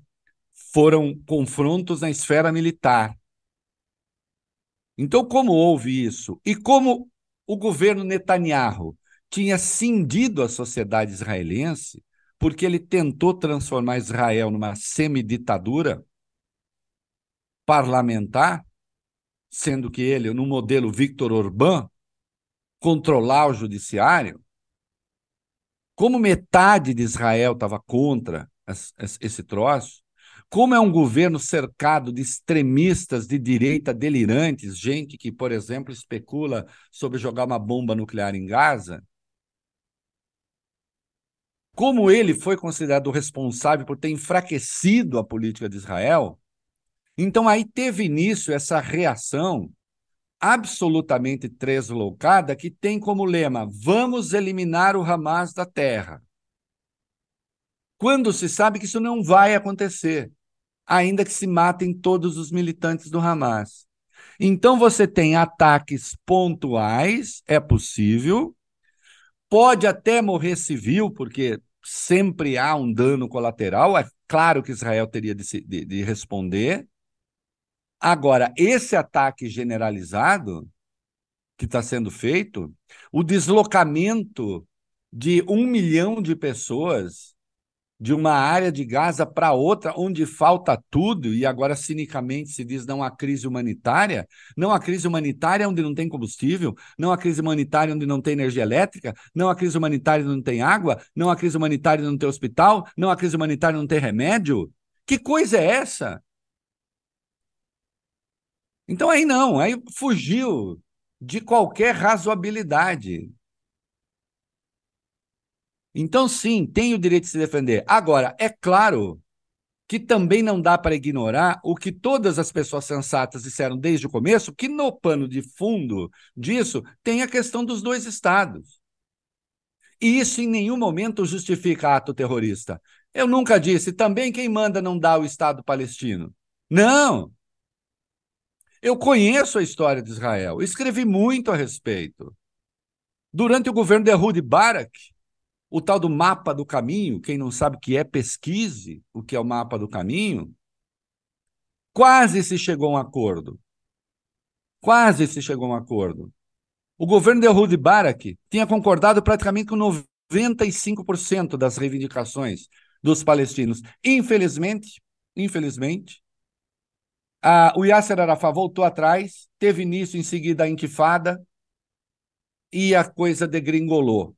Foram confrontos na esfera militar. Então, como houve isso? E como o governo Netanyahu tinha cindido a sociedade israelense, porque ele tentou transformar Israel numa semiditadura parlamentar, sendo que ele, no modelo Victor Orbán, controlar o judiciário, como metade de Israel estava contra esse troço, como é um governo cercado de extremistas de direita delirantes, gente que, por exemplo, especula sobre jogar uma bomba nuclear em Gaza, como ele foi considerado responsável por ter enfraquecido a política de Israel, então aí teve início essa reação absolutamente translocada que tem como lema: vamos eliminar o Hamas da terra. Quando se sabe que isso não vai acontecer ainda que se matem todos os militantes do Hamas. Então você tem ataques pontuais, é possível, pode até morrer civil, porque sempre há um dano colateral, é claro que Israel teria de, se, de, de responder. Agora, esse ataque generalizado que está sendo feito, o deslocamento de um milhão de pessoas de uma área de Gaza para outra, onde falta tudo, e agora cinicamente se diz não há crise humanitária, não há crise humanitária onde não tem combustível, não há crise humanitária onde não tem energia elétrica, não há crise humanitária onde não tem água, não há crise humanitária onde não tem hospital, não há crise humanitária onde não tem remédio. Que coisa é essa? Então aí não, aí fugiu de qualquer razoabilidade. Então, sim, tem o direito de se defender. Agora, é claro que também não dá para ignorar o que todas as pessoas sensatas disseram desde o começo, que no pano de fundo disso tem a questão dos dois estados. E isso em nenhum momento justifica ato terrorista. Eu nunca disse também quem manda não dá o Estado palestino. Não! Eu conheço a história de Israel, escrevi muito a respeito. Durante o governo de Ehud Barak, o tal do mapa do caminho, quem não sabe o que é, pesquise o que é o mapa do caminho. Quase se chegou a um acordo. Quase se chegou a um acordo. O governo de Ehud Barak tinha concordado praticamente com 95% das reivindicações dos palestinos. Infelizmente, infelizmente, a, o Yasser Arafat voltou atrás, teve início em seguida a intifada e a coisa degringolou.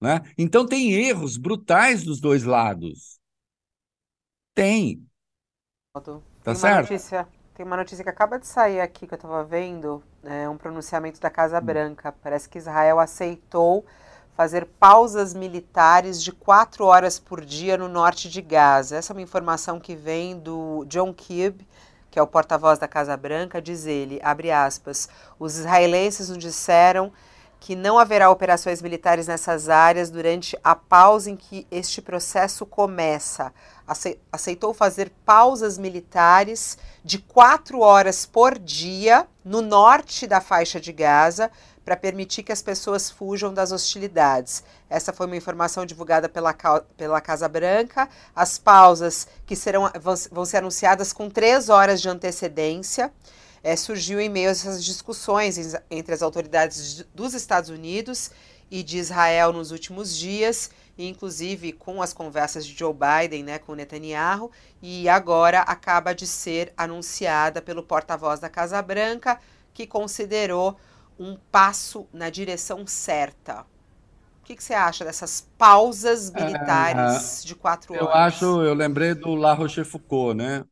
Né? Então tem erros brutais dos dois lados. Tem. Tá tem certo? Notícia, tem uma notícia que acaba de sair aqui que eu estava vendo, é um pronunciamento da Casa hum. Branca. Parece que Israel aceitou fazer pausas militares de quatro horas por dia no norte de Gaza. Essa é uma informação que vem do John Kibb, que é o porta-voz da Casa Branca, diz ele, abre aspas, os israelenses nos disseram que não haverá operações militares nessas áreas durante a pausa em que este processo começa. Aceitou fazer pausas militares de quatro horas por dia no norte da faixa de Gaza, para permitir que as pessoas fujam das hostilidades. Essa foi uma informação divulgada pela, pela Casa Branca. As pausas que serão vão, ser anunciadas com três horas de antecedência. É, surgiu em meio a essas discussões entre as autoridades dos Estados Unidos e de Israel nos últimos dias, inclusive com as conversas de Joe Biden né, com Netanyahu, e agora acaba de ser anunciada pelo porta-voz da Casa Branca, que considerou um passo na direção certa. O que, que você acha dessas pausas é, militares é, de quatro eu horas? Eu acho, eu lembrei do La Rochefoucauld, né?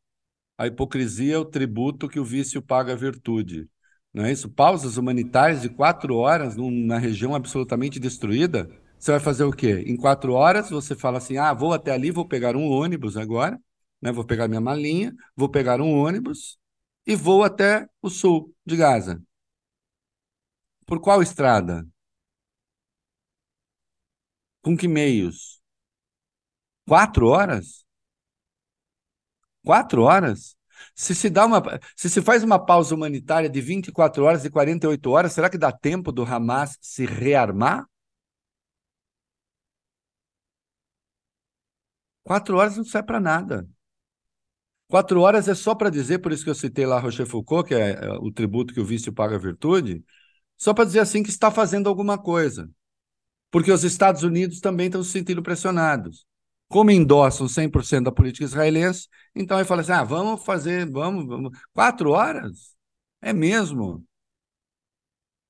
A hipocrisia é o tributo que o vício paga à virtude. Não é isso? Pausas humanitárias de quatro horas numa região absolutamente destruída. Você vai fazer o quê? Em quatro horas você fala assim: ah, vou até ali, vou pegar um ônibus agora, né? Vou pegar minha malinha, vou pegar um ônibus e vou até o sul de Gaza. Por qual estrada? Com que meios? Quatro horas? Quatro horas? Se se, dá uma, se se faz uma pausa humanitária de 24 horas e 48 horas, será que dá tempo do Hamas se rearmar? Quatro horas não serve para nada. Quatro horas é só para dizer, por isso que eu citei lá Rochefoucauld, que é, é o tributo que o vício paga a virtude, só para dizer assim que está fazendo alguma coisa. Porque os Estados Unidos também estão se sentindo pressionados. Como endossam 100% da política israelense, então ele fala assim: ah, vamos fazer, vamos, vamos. Quatro horas? É mesmo.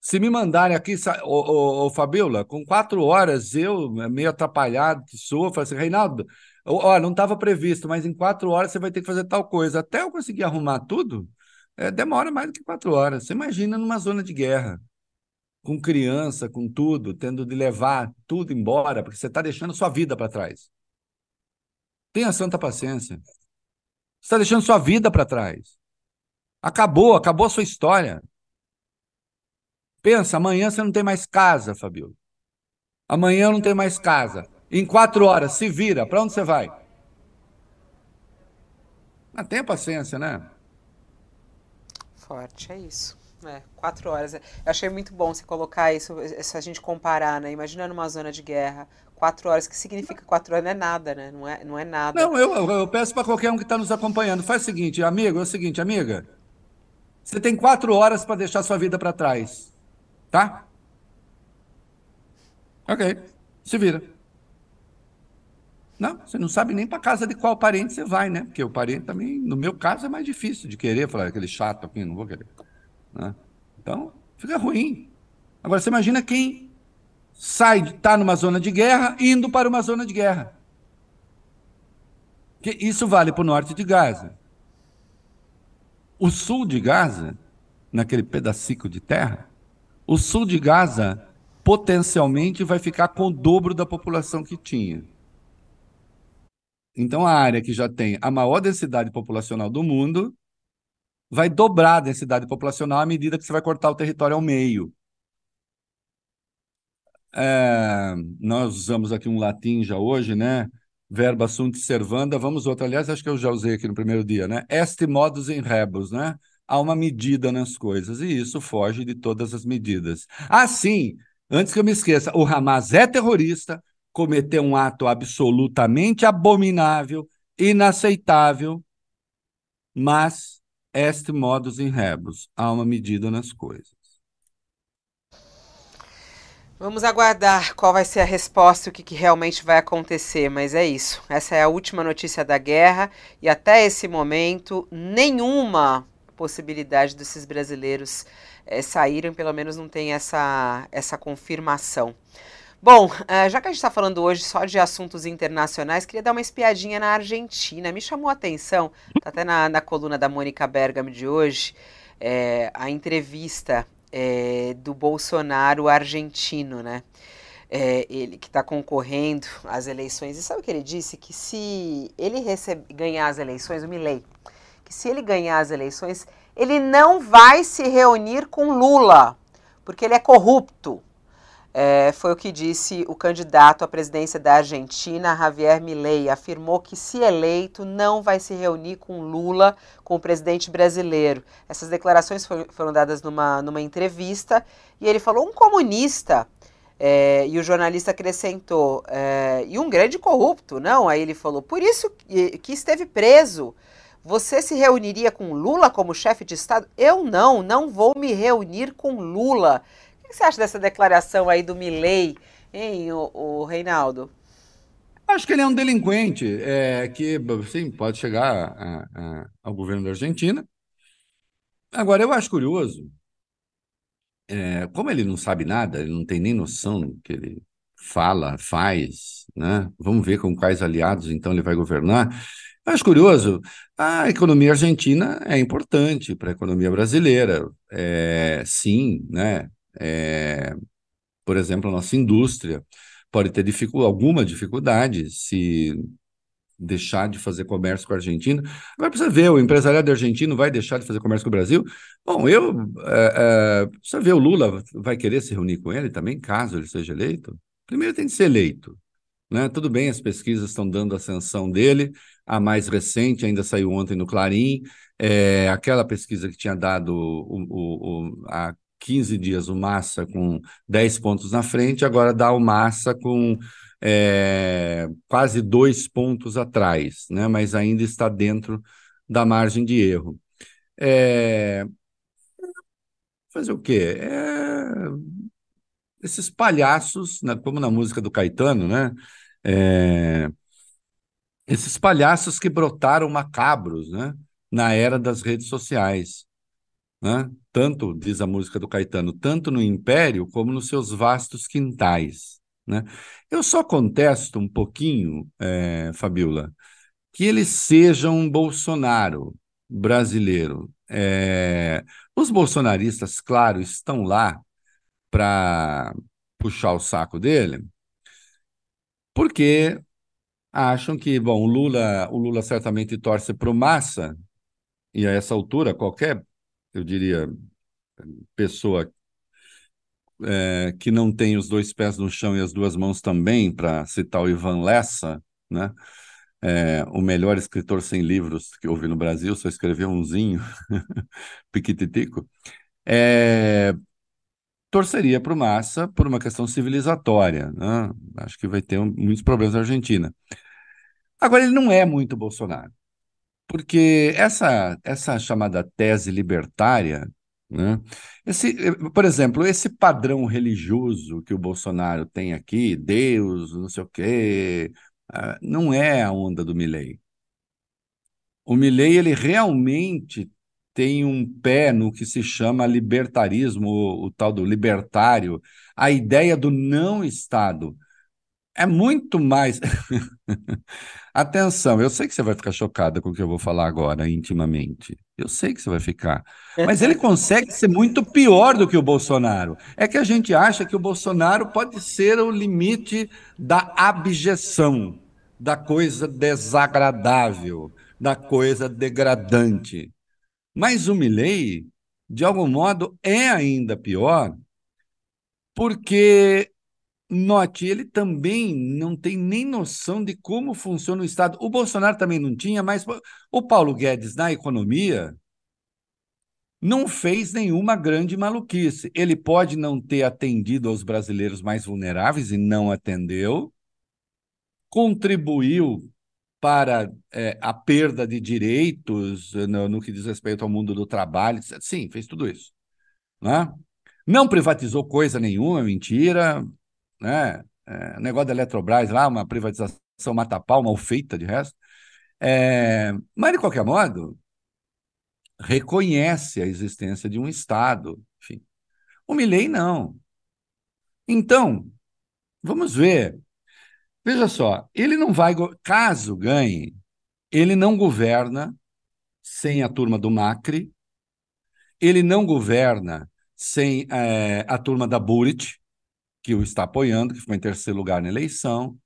Se me mandarem aqui, ô, ô, ô, Fabiola, com quatro horas, eu, meio atrapalhado que sou, falo assim, Reinaldo, ó, não estava previsto, mas em quatro horas você vai ter que fazer tal coisa. Até eu conseguir arrumar tudo, é, demora mais do que quatro horas. Você imagina numa zona de guerra com criança, com tudo, tendo de levar tudo embora, porque você está deixando sua vida para trás. Tenha santa paciência. Você está deixando sua vida para trás. Acabou, acabou a sua história. Pensa, amanhã você não tem mais casa, Fabio. Amanhã eu não tenho mais casa. Em quatro horas, se vira. Para onde você vai? Ah, tenha paciência, né? Forte, é isso. É, quatro horas. Eu achei muito bom você colocar isso, se a gente comparar, né? Imagina numa zona de guerra, quatro horas, que significa quatro horas? Não é nada, né? Não é, não é nada. Não, eu, eu peço para qualquer um que está nos acompanhando, faz o seguinte, amigo, é o seguinte, amiga, você tem quatro horas para deixar sua vida para trás, tá? Ok, se vira. Não, você não sabe nem para casa de qual parente você vai, né? Porque o parente também, no meu caso, é mais difícil de querer, falar aquele chato aqui, não vou querer. Né? Então, fica ruim. Agora, você imagina quem sai, está numa zona de guerra, indo para uma zona de guerra. Que isso vale para o norte de Gaza. O sul de Gaza, naquele pedacico de terra, o sul de Gaza potencialmente vai ficar com o dobro da população que tinha. Então, a área que já tem a maior densidade populacional do mundo vai dobrar a densidade populacional à medida que você vai cortar o território ao meio. É, nós usamos aqui um latim já hoje, né? Verba sunt servanda, vamos outro. Aliás, acho que eu já usei aqui no primeiro dia, né? Est modus in rebus, né? Há uma medida nas coisas, e isso foge de todas as medidas. Assim, antes que eu me esqueça, o Hamas é terrorista, cometeu um ato absolutamente abominável, inaceitável, mas est modus in rebus, há uma medida nas coisas. Vamos aguardar qual vai ser a resposta e o que, que, realmente vai acontecer, mas é isso. Essa é a última notícia da guerra e até esse momento nenhuma possibilidade desses brasileiros é, saírem, pelo menos não tem essa, essa confirmação. Bom, uh, já que a gente está falando hoje só de assuntos internacionais, queria dar uma espiadinha na Argentina. Me chamou a atenção, tá até na, na coluna da Mônica Bergamo de hoje, é, a entrevista é, do Bolsonaro argentino, né? É, ele que está concorrendo às eleições. E sabe o que ele disse? Que se ele recebe, ganhar as eleições, o Milei, que se ele ganhar as eleições, ele não vai se reunir com Lula, porque ele é corrupto. É, foi o que disse o candidato à presidência da Argentina, Javier Milei. Afirmou que, se eleito, não vai se reunir com Lula, com o presidente brasileiro. Essas declarações foram dadas numa, numa entrevista e ele falou: um comunista. É, e o jornalista acrescentou: é, e um grande corrupto, não? Aí ele falou: por isso que esteve preso. Você se reuniria com Lula como chefe de Estado? Eu não, não vou me reunir com Lula. Que você acha dessa declaração aí do Milley, hein, o, o Reinaldo? Acho que ele é um delinquente, é, que sim, pode chegar a, a, ao governo da Argentina. Agora, eu acho curioso, é, como ele não sabe nada, ele não tem nem noção do que ele fala, faz, né? Vamos ver com quais aliados então ele vai governar. Acho curioso, a economia argentina é importante para a economia brasileira, é, sim, né? É, por exemplo, a nossa indústria pode ter dificu alguma dificuldade se deixar de fazer comércio com a Argentina. Agora precisa ver, o empresariado argentino vai deixar de fazer comércio com o Brasil? Bom, eu é, é, precisa ver, o Lula vai querer se reunir com ele também, caso ele seja eleito? Primeiro tem que ser eleito. Né? Tudo bem, as pesquisas estão dando ascensão dele, a mais recente ainda saiu ontem no Clarim, é, aquela pesquisa que tinha dado o, o, o, a 15 dias o Massa com 10 pontos na frente, agora dá o Massa com é, quase dois pontos atrás, né? mas ainda está dentro da margem de erro. É... Fazer o quê? É... Esses palhaços, né? como na música do Caetano, né? É... Esses palhaços que brotaram macabros né? na era das redes sociais né? tanto, diz a música do Caetano, tanto no império como nos seus vastos quintais. Né? Eu só contesto um pouquinho, é, Fabiola, que ele seja um Bolsonaro brasileiro. É, os bolsonaristas, claro, estão lá para puxar o saco dele, porque acham que, bom, o Lula, o Lula certamente torce para o Massa, e a essa altura qualquer eu diria, pessoa é, que não tem os dois pés no chão e as duas mãos também, para citar o Ivan Lessa, né? É, o melhor escritor sem livros que houve no Brasil, só escreveu umzinho, piquititico, é, torceria para o Massa por uma questão civilizatória. Né? Acho que vai ter um, muitos problemas na Argentina. Agora, ele não é muito Bolsonaro. Porque essa, essa chamada tese libertária, né? Esse, por exemplo, esse padrão religioso que o Bolsonaro tem aqui, Deus, não sei o quê, uh, não é a onda do Milley. O Milley, ele realmente tem um pé no que se chama libertarismo, o, o tal do libertário, a ideia do não Estado é muito mais. Atenção, eu sei que você vai ficar chocada com o que eu vou falar agora, intimamente. Eu sei que você vai ficar. Mas ele consegue ser muito pior do que o Bolsonaro. É que a gente acha que o Bolsonaro pode ser o limite da abjeção, da coisa desagradável, da coisa degradante. Mas o Milley, de algum modo, é ainda pior, porque Note, ele também não tem nem noção de como funciona o Estado. O Bolsonaro também não tinha, mas o Paulo Guedes, na economia, não fez nenhuma grande maluquice. Ele pode não ter atendido aos brasileiros mais vulneráveis e não atendeu, contribuiu para é, a perda de direitos no, no, que diz respeito ao mundo do trabalho. Sim, fez tudo isso. Né? Não privatizou coisa nenhuma, mentira né? É, negócio da Eletrobras lá, uma privatização mata-pau, mal feita de resto. É, mas, de qualquer modo, reconhece a existência de um Estado. Enfim. O Milley não. Então, vamos ver. Veja só, ele não vai, caso ganhe, ele não governa sem a turma do Macri, ele não governa sem é, a turma da Burit, que o está apoiando, que ficou em terceiro lugar na eleição.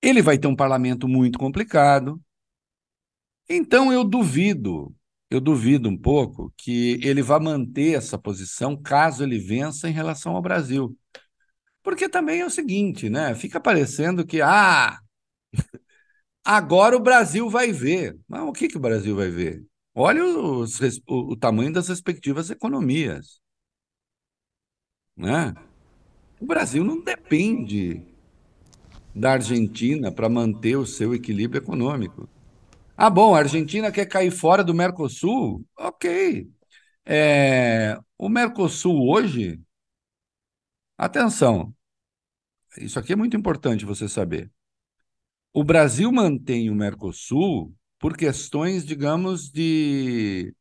Ele vai ter um parlamento muito complicado. Então, eu duvido eu duvido um pouco que ele vá manter essa posição caso ele vença em relação ao Brasil. Porque também é o seguinte, né? Fica parecendo que, ah, agora o Brasil vai ver. Mas o que, que o Brasil vai ver? Olha os, o, o tamanho das respectivas economias. Né? O Brasil não depende da Argentina para manter o seu equilíbrio econômico. Ah, bom, a Argentina quer cair fora do Mercosul? Ok. É, o Mercosul hoje, atenção, isso aqui é muito importante você saber. O Brasil mantém o Mercosul por questões, digamos, de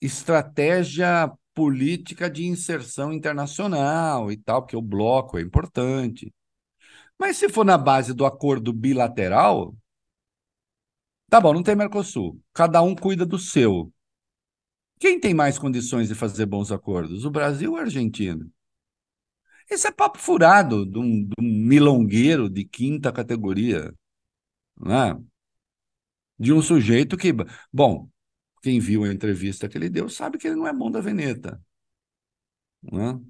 estratégia política de inserção internacional e tal, porque o bloco é importante. Mas se for na base do acordo bilateral, tá bom, não tem Mercosul. Cada um cuida do seu. Quem tem mais condições de fazer bons acordos? O Brasil ou a Argentina? Esse é papo furado de um, de um milongueiro de quinta categoria. Né? De um sujeito que. Bom, quem viu a entrevista que ele deu sabe que ele não é bom da veneta. Né?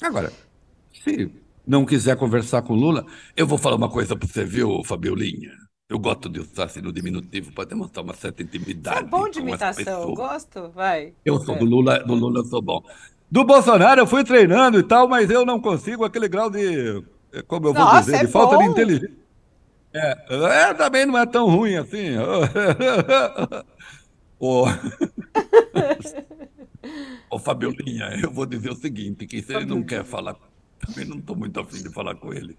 Agora, se não quiser conversar com Lula, eu vou falar uma coisa para você, viu, Fabiolinha? Eu gosto de usar assim no diminutivo para demonstrar uma certa intimidade. Você é bom de imitação, eu gosto, vai. Eu sou é. do Lula, do Lula eu sou bom. Do Bolsonaro eu fui treinando e tal, mas eu não consigo aquele grau de, como eu vou Nossa, dizer, é de falta de inteligência. É, é, também não é tão ruim assim. Ô, Ô Fabiolinha, eu vou dizer o seguinte, que se ele não quer falar, também não estou muito afim de falar com ele.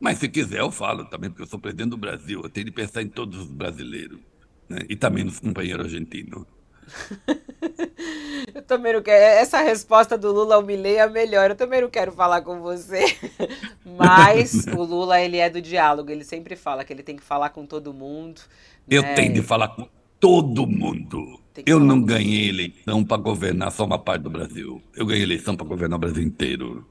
Mas se quiser eu falo também, porque eu sou presidente do Brasil, eu tenho de pensar em todos os brasileiros, né? e também nos companheiros argentinos. Eu também não quero. Essa resposta do Lula ao Milley é a melhor. Eu também não quero falar com você. Mas o Lula, ele é do diálogo. Ele sempre fala que ele tem que falar com todo mundo. Eu né? tenho de falar com todo mundo. Eu não ganhei eleição para governar só uma parte do Brasil. Eu ganhei eleição para governar o Brasil inteiro.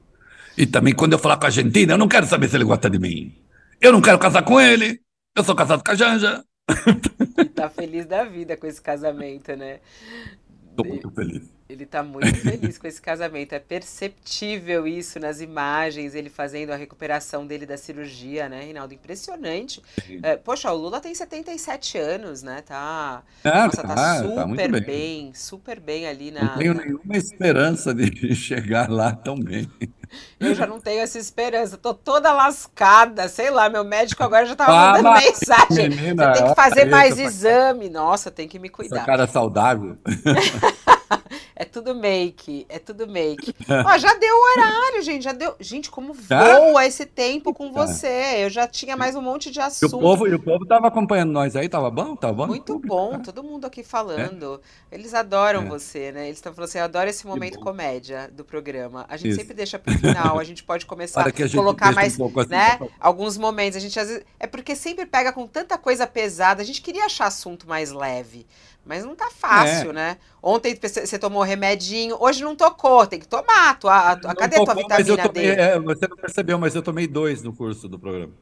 E também, quando eu falar com a Argentina, eu não quero saber se ele gosta de mim. Eu não quero casar com ele. Eu sou casado com a Janja. Tá feliz da vida com esse casamento, né? Tô muito feliz. Ele tá muito feliz com esse casamento. É perceptível isso nas imagens, ele fazendo a recuperação dele da cirurgia, né, Reinaldo? Impressionante. É, poxa, o Lula tem 77 anos, né? Tá, ah, nossa, tá, tá super tá bem. bem. super bem ali na. Não tenho na... nenhuma esperança de chegar lá tão bem. Eu já não tenho essa esperança, tô toda lascada, sei lá, meu médico agora já tava ah, mandando mensagem. Menina, Você tem que fazer mais exame. Nossa, tem que me cuidar. Essa cara saudável. É tudo make, é tudo make. Ó, já deu o horário, gente, já deu. Gente, como voa esse tempo com você. Eu já tinha mais um monte de assunto. E o povo, e o povo tava acompanhando nós aí, tava bom? Tava bom? Muito bom, todo mundo aqui falando. É? Eles adoram é. você, né? Eles estão falando assim, eu adoro esse momento comédia do programa. A gente Isso. sempre deixa pro final, a gente pode começar a, a colocar mais, um assim, né? Alguns momentos. A gente às vezes. É porque sempre pega com tanta coisa pesada. A gente queria achar assunto mais leve. Mas não tá fácil, é. né? Ontem você tomou remedinho, hoje não tocou, tem que tomar. Tua, tua, cadê a tua vitamina tomei, D? É, você não percebeu, mas eu tomei dois no curso do programa.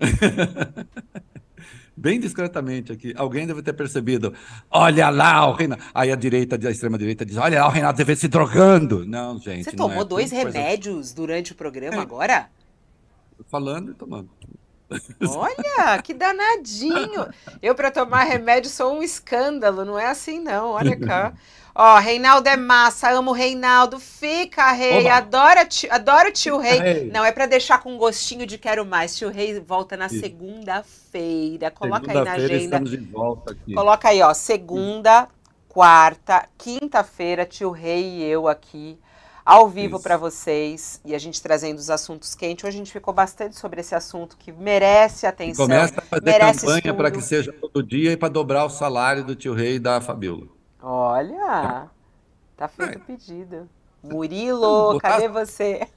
Bem discretamente aqui. Alguém deve ter percebido. Olha lá, o Renato. Aí a direita, a extrema-direita diz: Olha lá, o Renato deve se drogando. Não, gente. Você tomou é dois remédios durante o programa é. agora? Falando e tomando. Olha, que danadinho. Eu, para tomar remédio, sou um escândalo. Não é assim, não. Olha cá. Ó, Reinaldo é massa, amo o Reinaldo. Fica, rei. Adora tio, adoro o tio rei. rei. Não, é para deixar com gostinho de quero mais. Tio rei volta na segunda-feira. Coloca segunda aí na agenda. Estamos de volta aqui. Coloca aí, ó. Segunda, quarta, quinta-feira, tio rei e eu aqui ao vivo para vocês e a gente trazendo os assuntos quentes. Hoje a gente ficou bastante sobre esse assunto que merece atenção. Começa a fazer campanha para que seja todo dia e para dobrar o salário do tio Rei e da Fabiola. Olha, tá feito o é. pedido. Murilo, cadê você?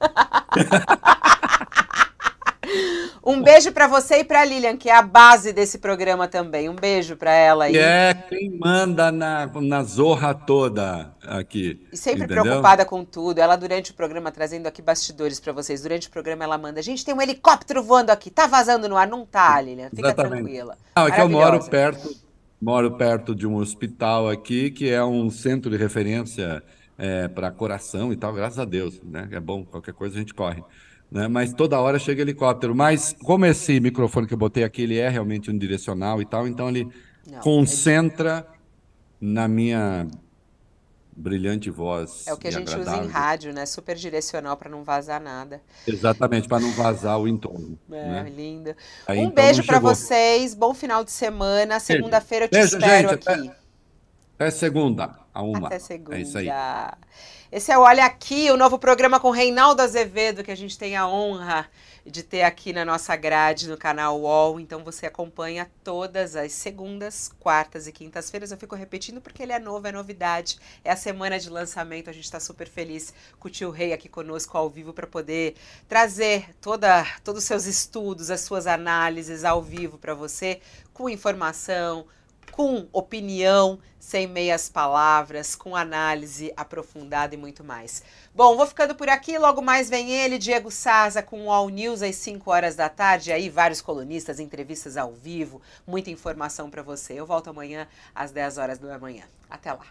Um beijo para você e para Lilian, que é a base desse programa também. Um beijo para ela aí. é quem manda na, na zorra toda aqui. E sempre entendeu? preocupada com tudo. Ela, durante o programa, trazendo aqui bastidores para vocês. Durante o programa, ela manda: gente, tem um helicóptero voando aqui. Tá vazando no ar? Não tá, Lilian. Fica Exatamente. tranquila. Não, é que eu moro perto moro perto de um hospital aqui que é um centro de referência é, para coração e tal, graças a Deus, né? É bom, qualquer coisa a gente corre. Né? Mas toda hora chega helicóptero. Mas como esse microfone que eu botei aqui, ele é realmente unidirecional e tal, então ele Não, concentra é... na minha brilhante voz. É o que a gente agradável. usa em rádio, né? Super direcional para não vazar nada. Exatamente, para não vazar o entorno. É, né? linda. Aí, um então, beijo para vocês, bom final de semana. Segunda-feira eu te beijo, espero gente, aqui. Até, até, segunda, a uma. Até segunda. É isso aí. Esse é o Olha Aqui, o novo programa com Reinaldo Azevedo, que a gente tem a honra de ter aqui na nossa grade no canal UOL. Então você acompanha todas as segundas, quartas e quintas-feiras. Eu fico repetindo porque ele é novo, é novidade. É a semana de lançamento. A gente está super feliz com o tio Rei aqui conosco ao vivo para poder trazer toda, todos os seus estudos, as suas análises ao vivo para você, com informação, com opinião, sem meias palavras, com análise aprofundada e muito mais. Bom, vou ficando por aqui. Logo mais vem ele, Diego Saza, com o All News às 5 horas da tarde. Aí, vários colunistas, entrevistas ao vivo, muita informação para você. Eu volto amanhã às 10 horas da manhã. Até lá.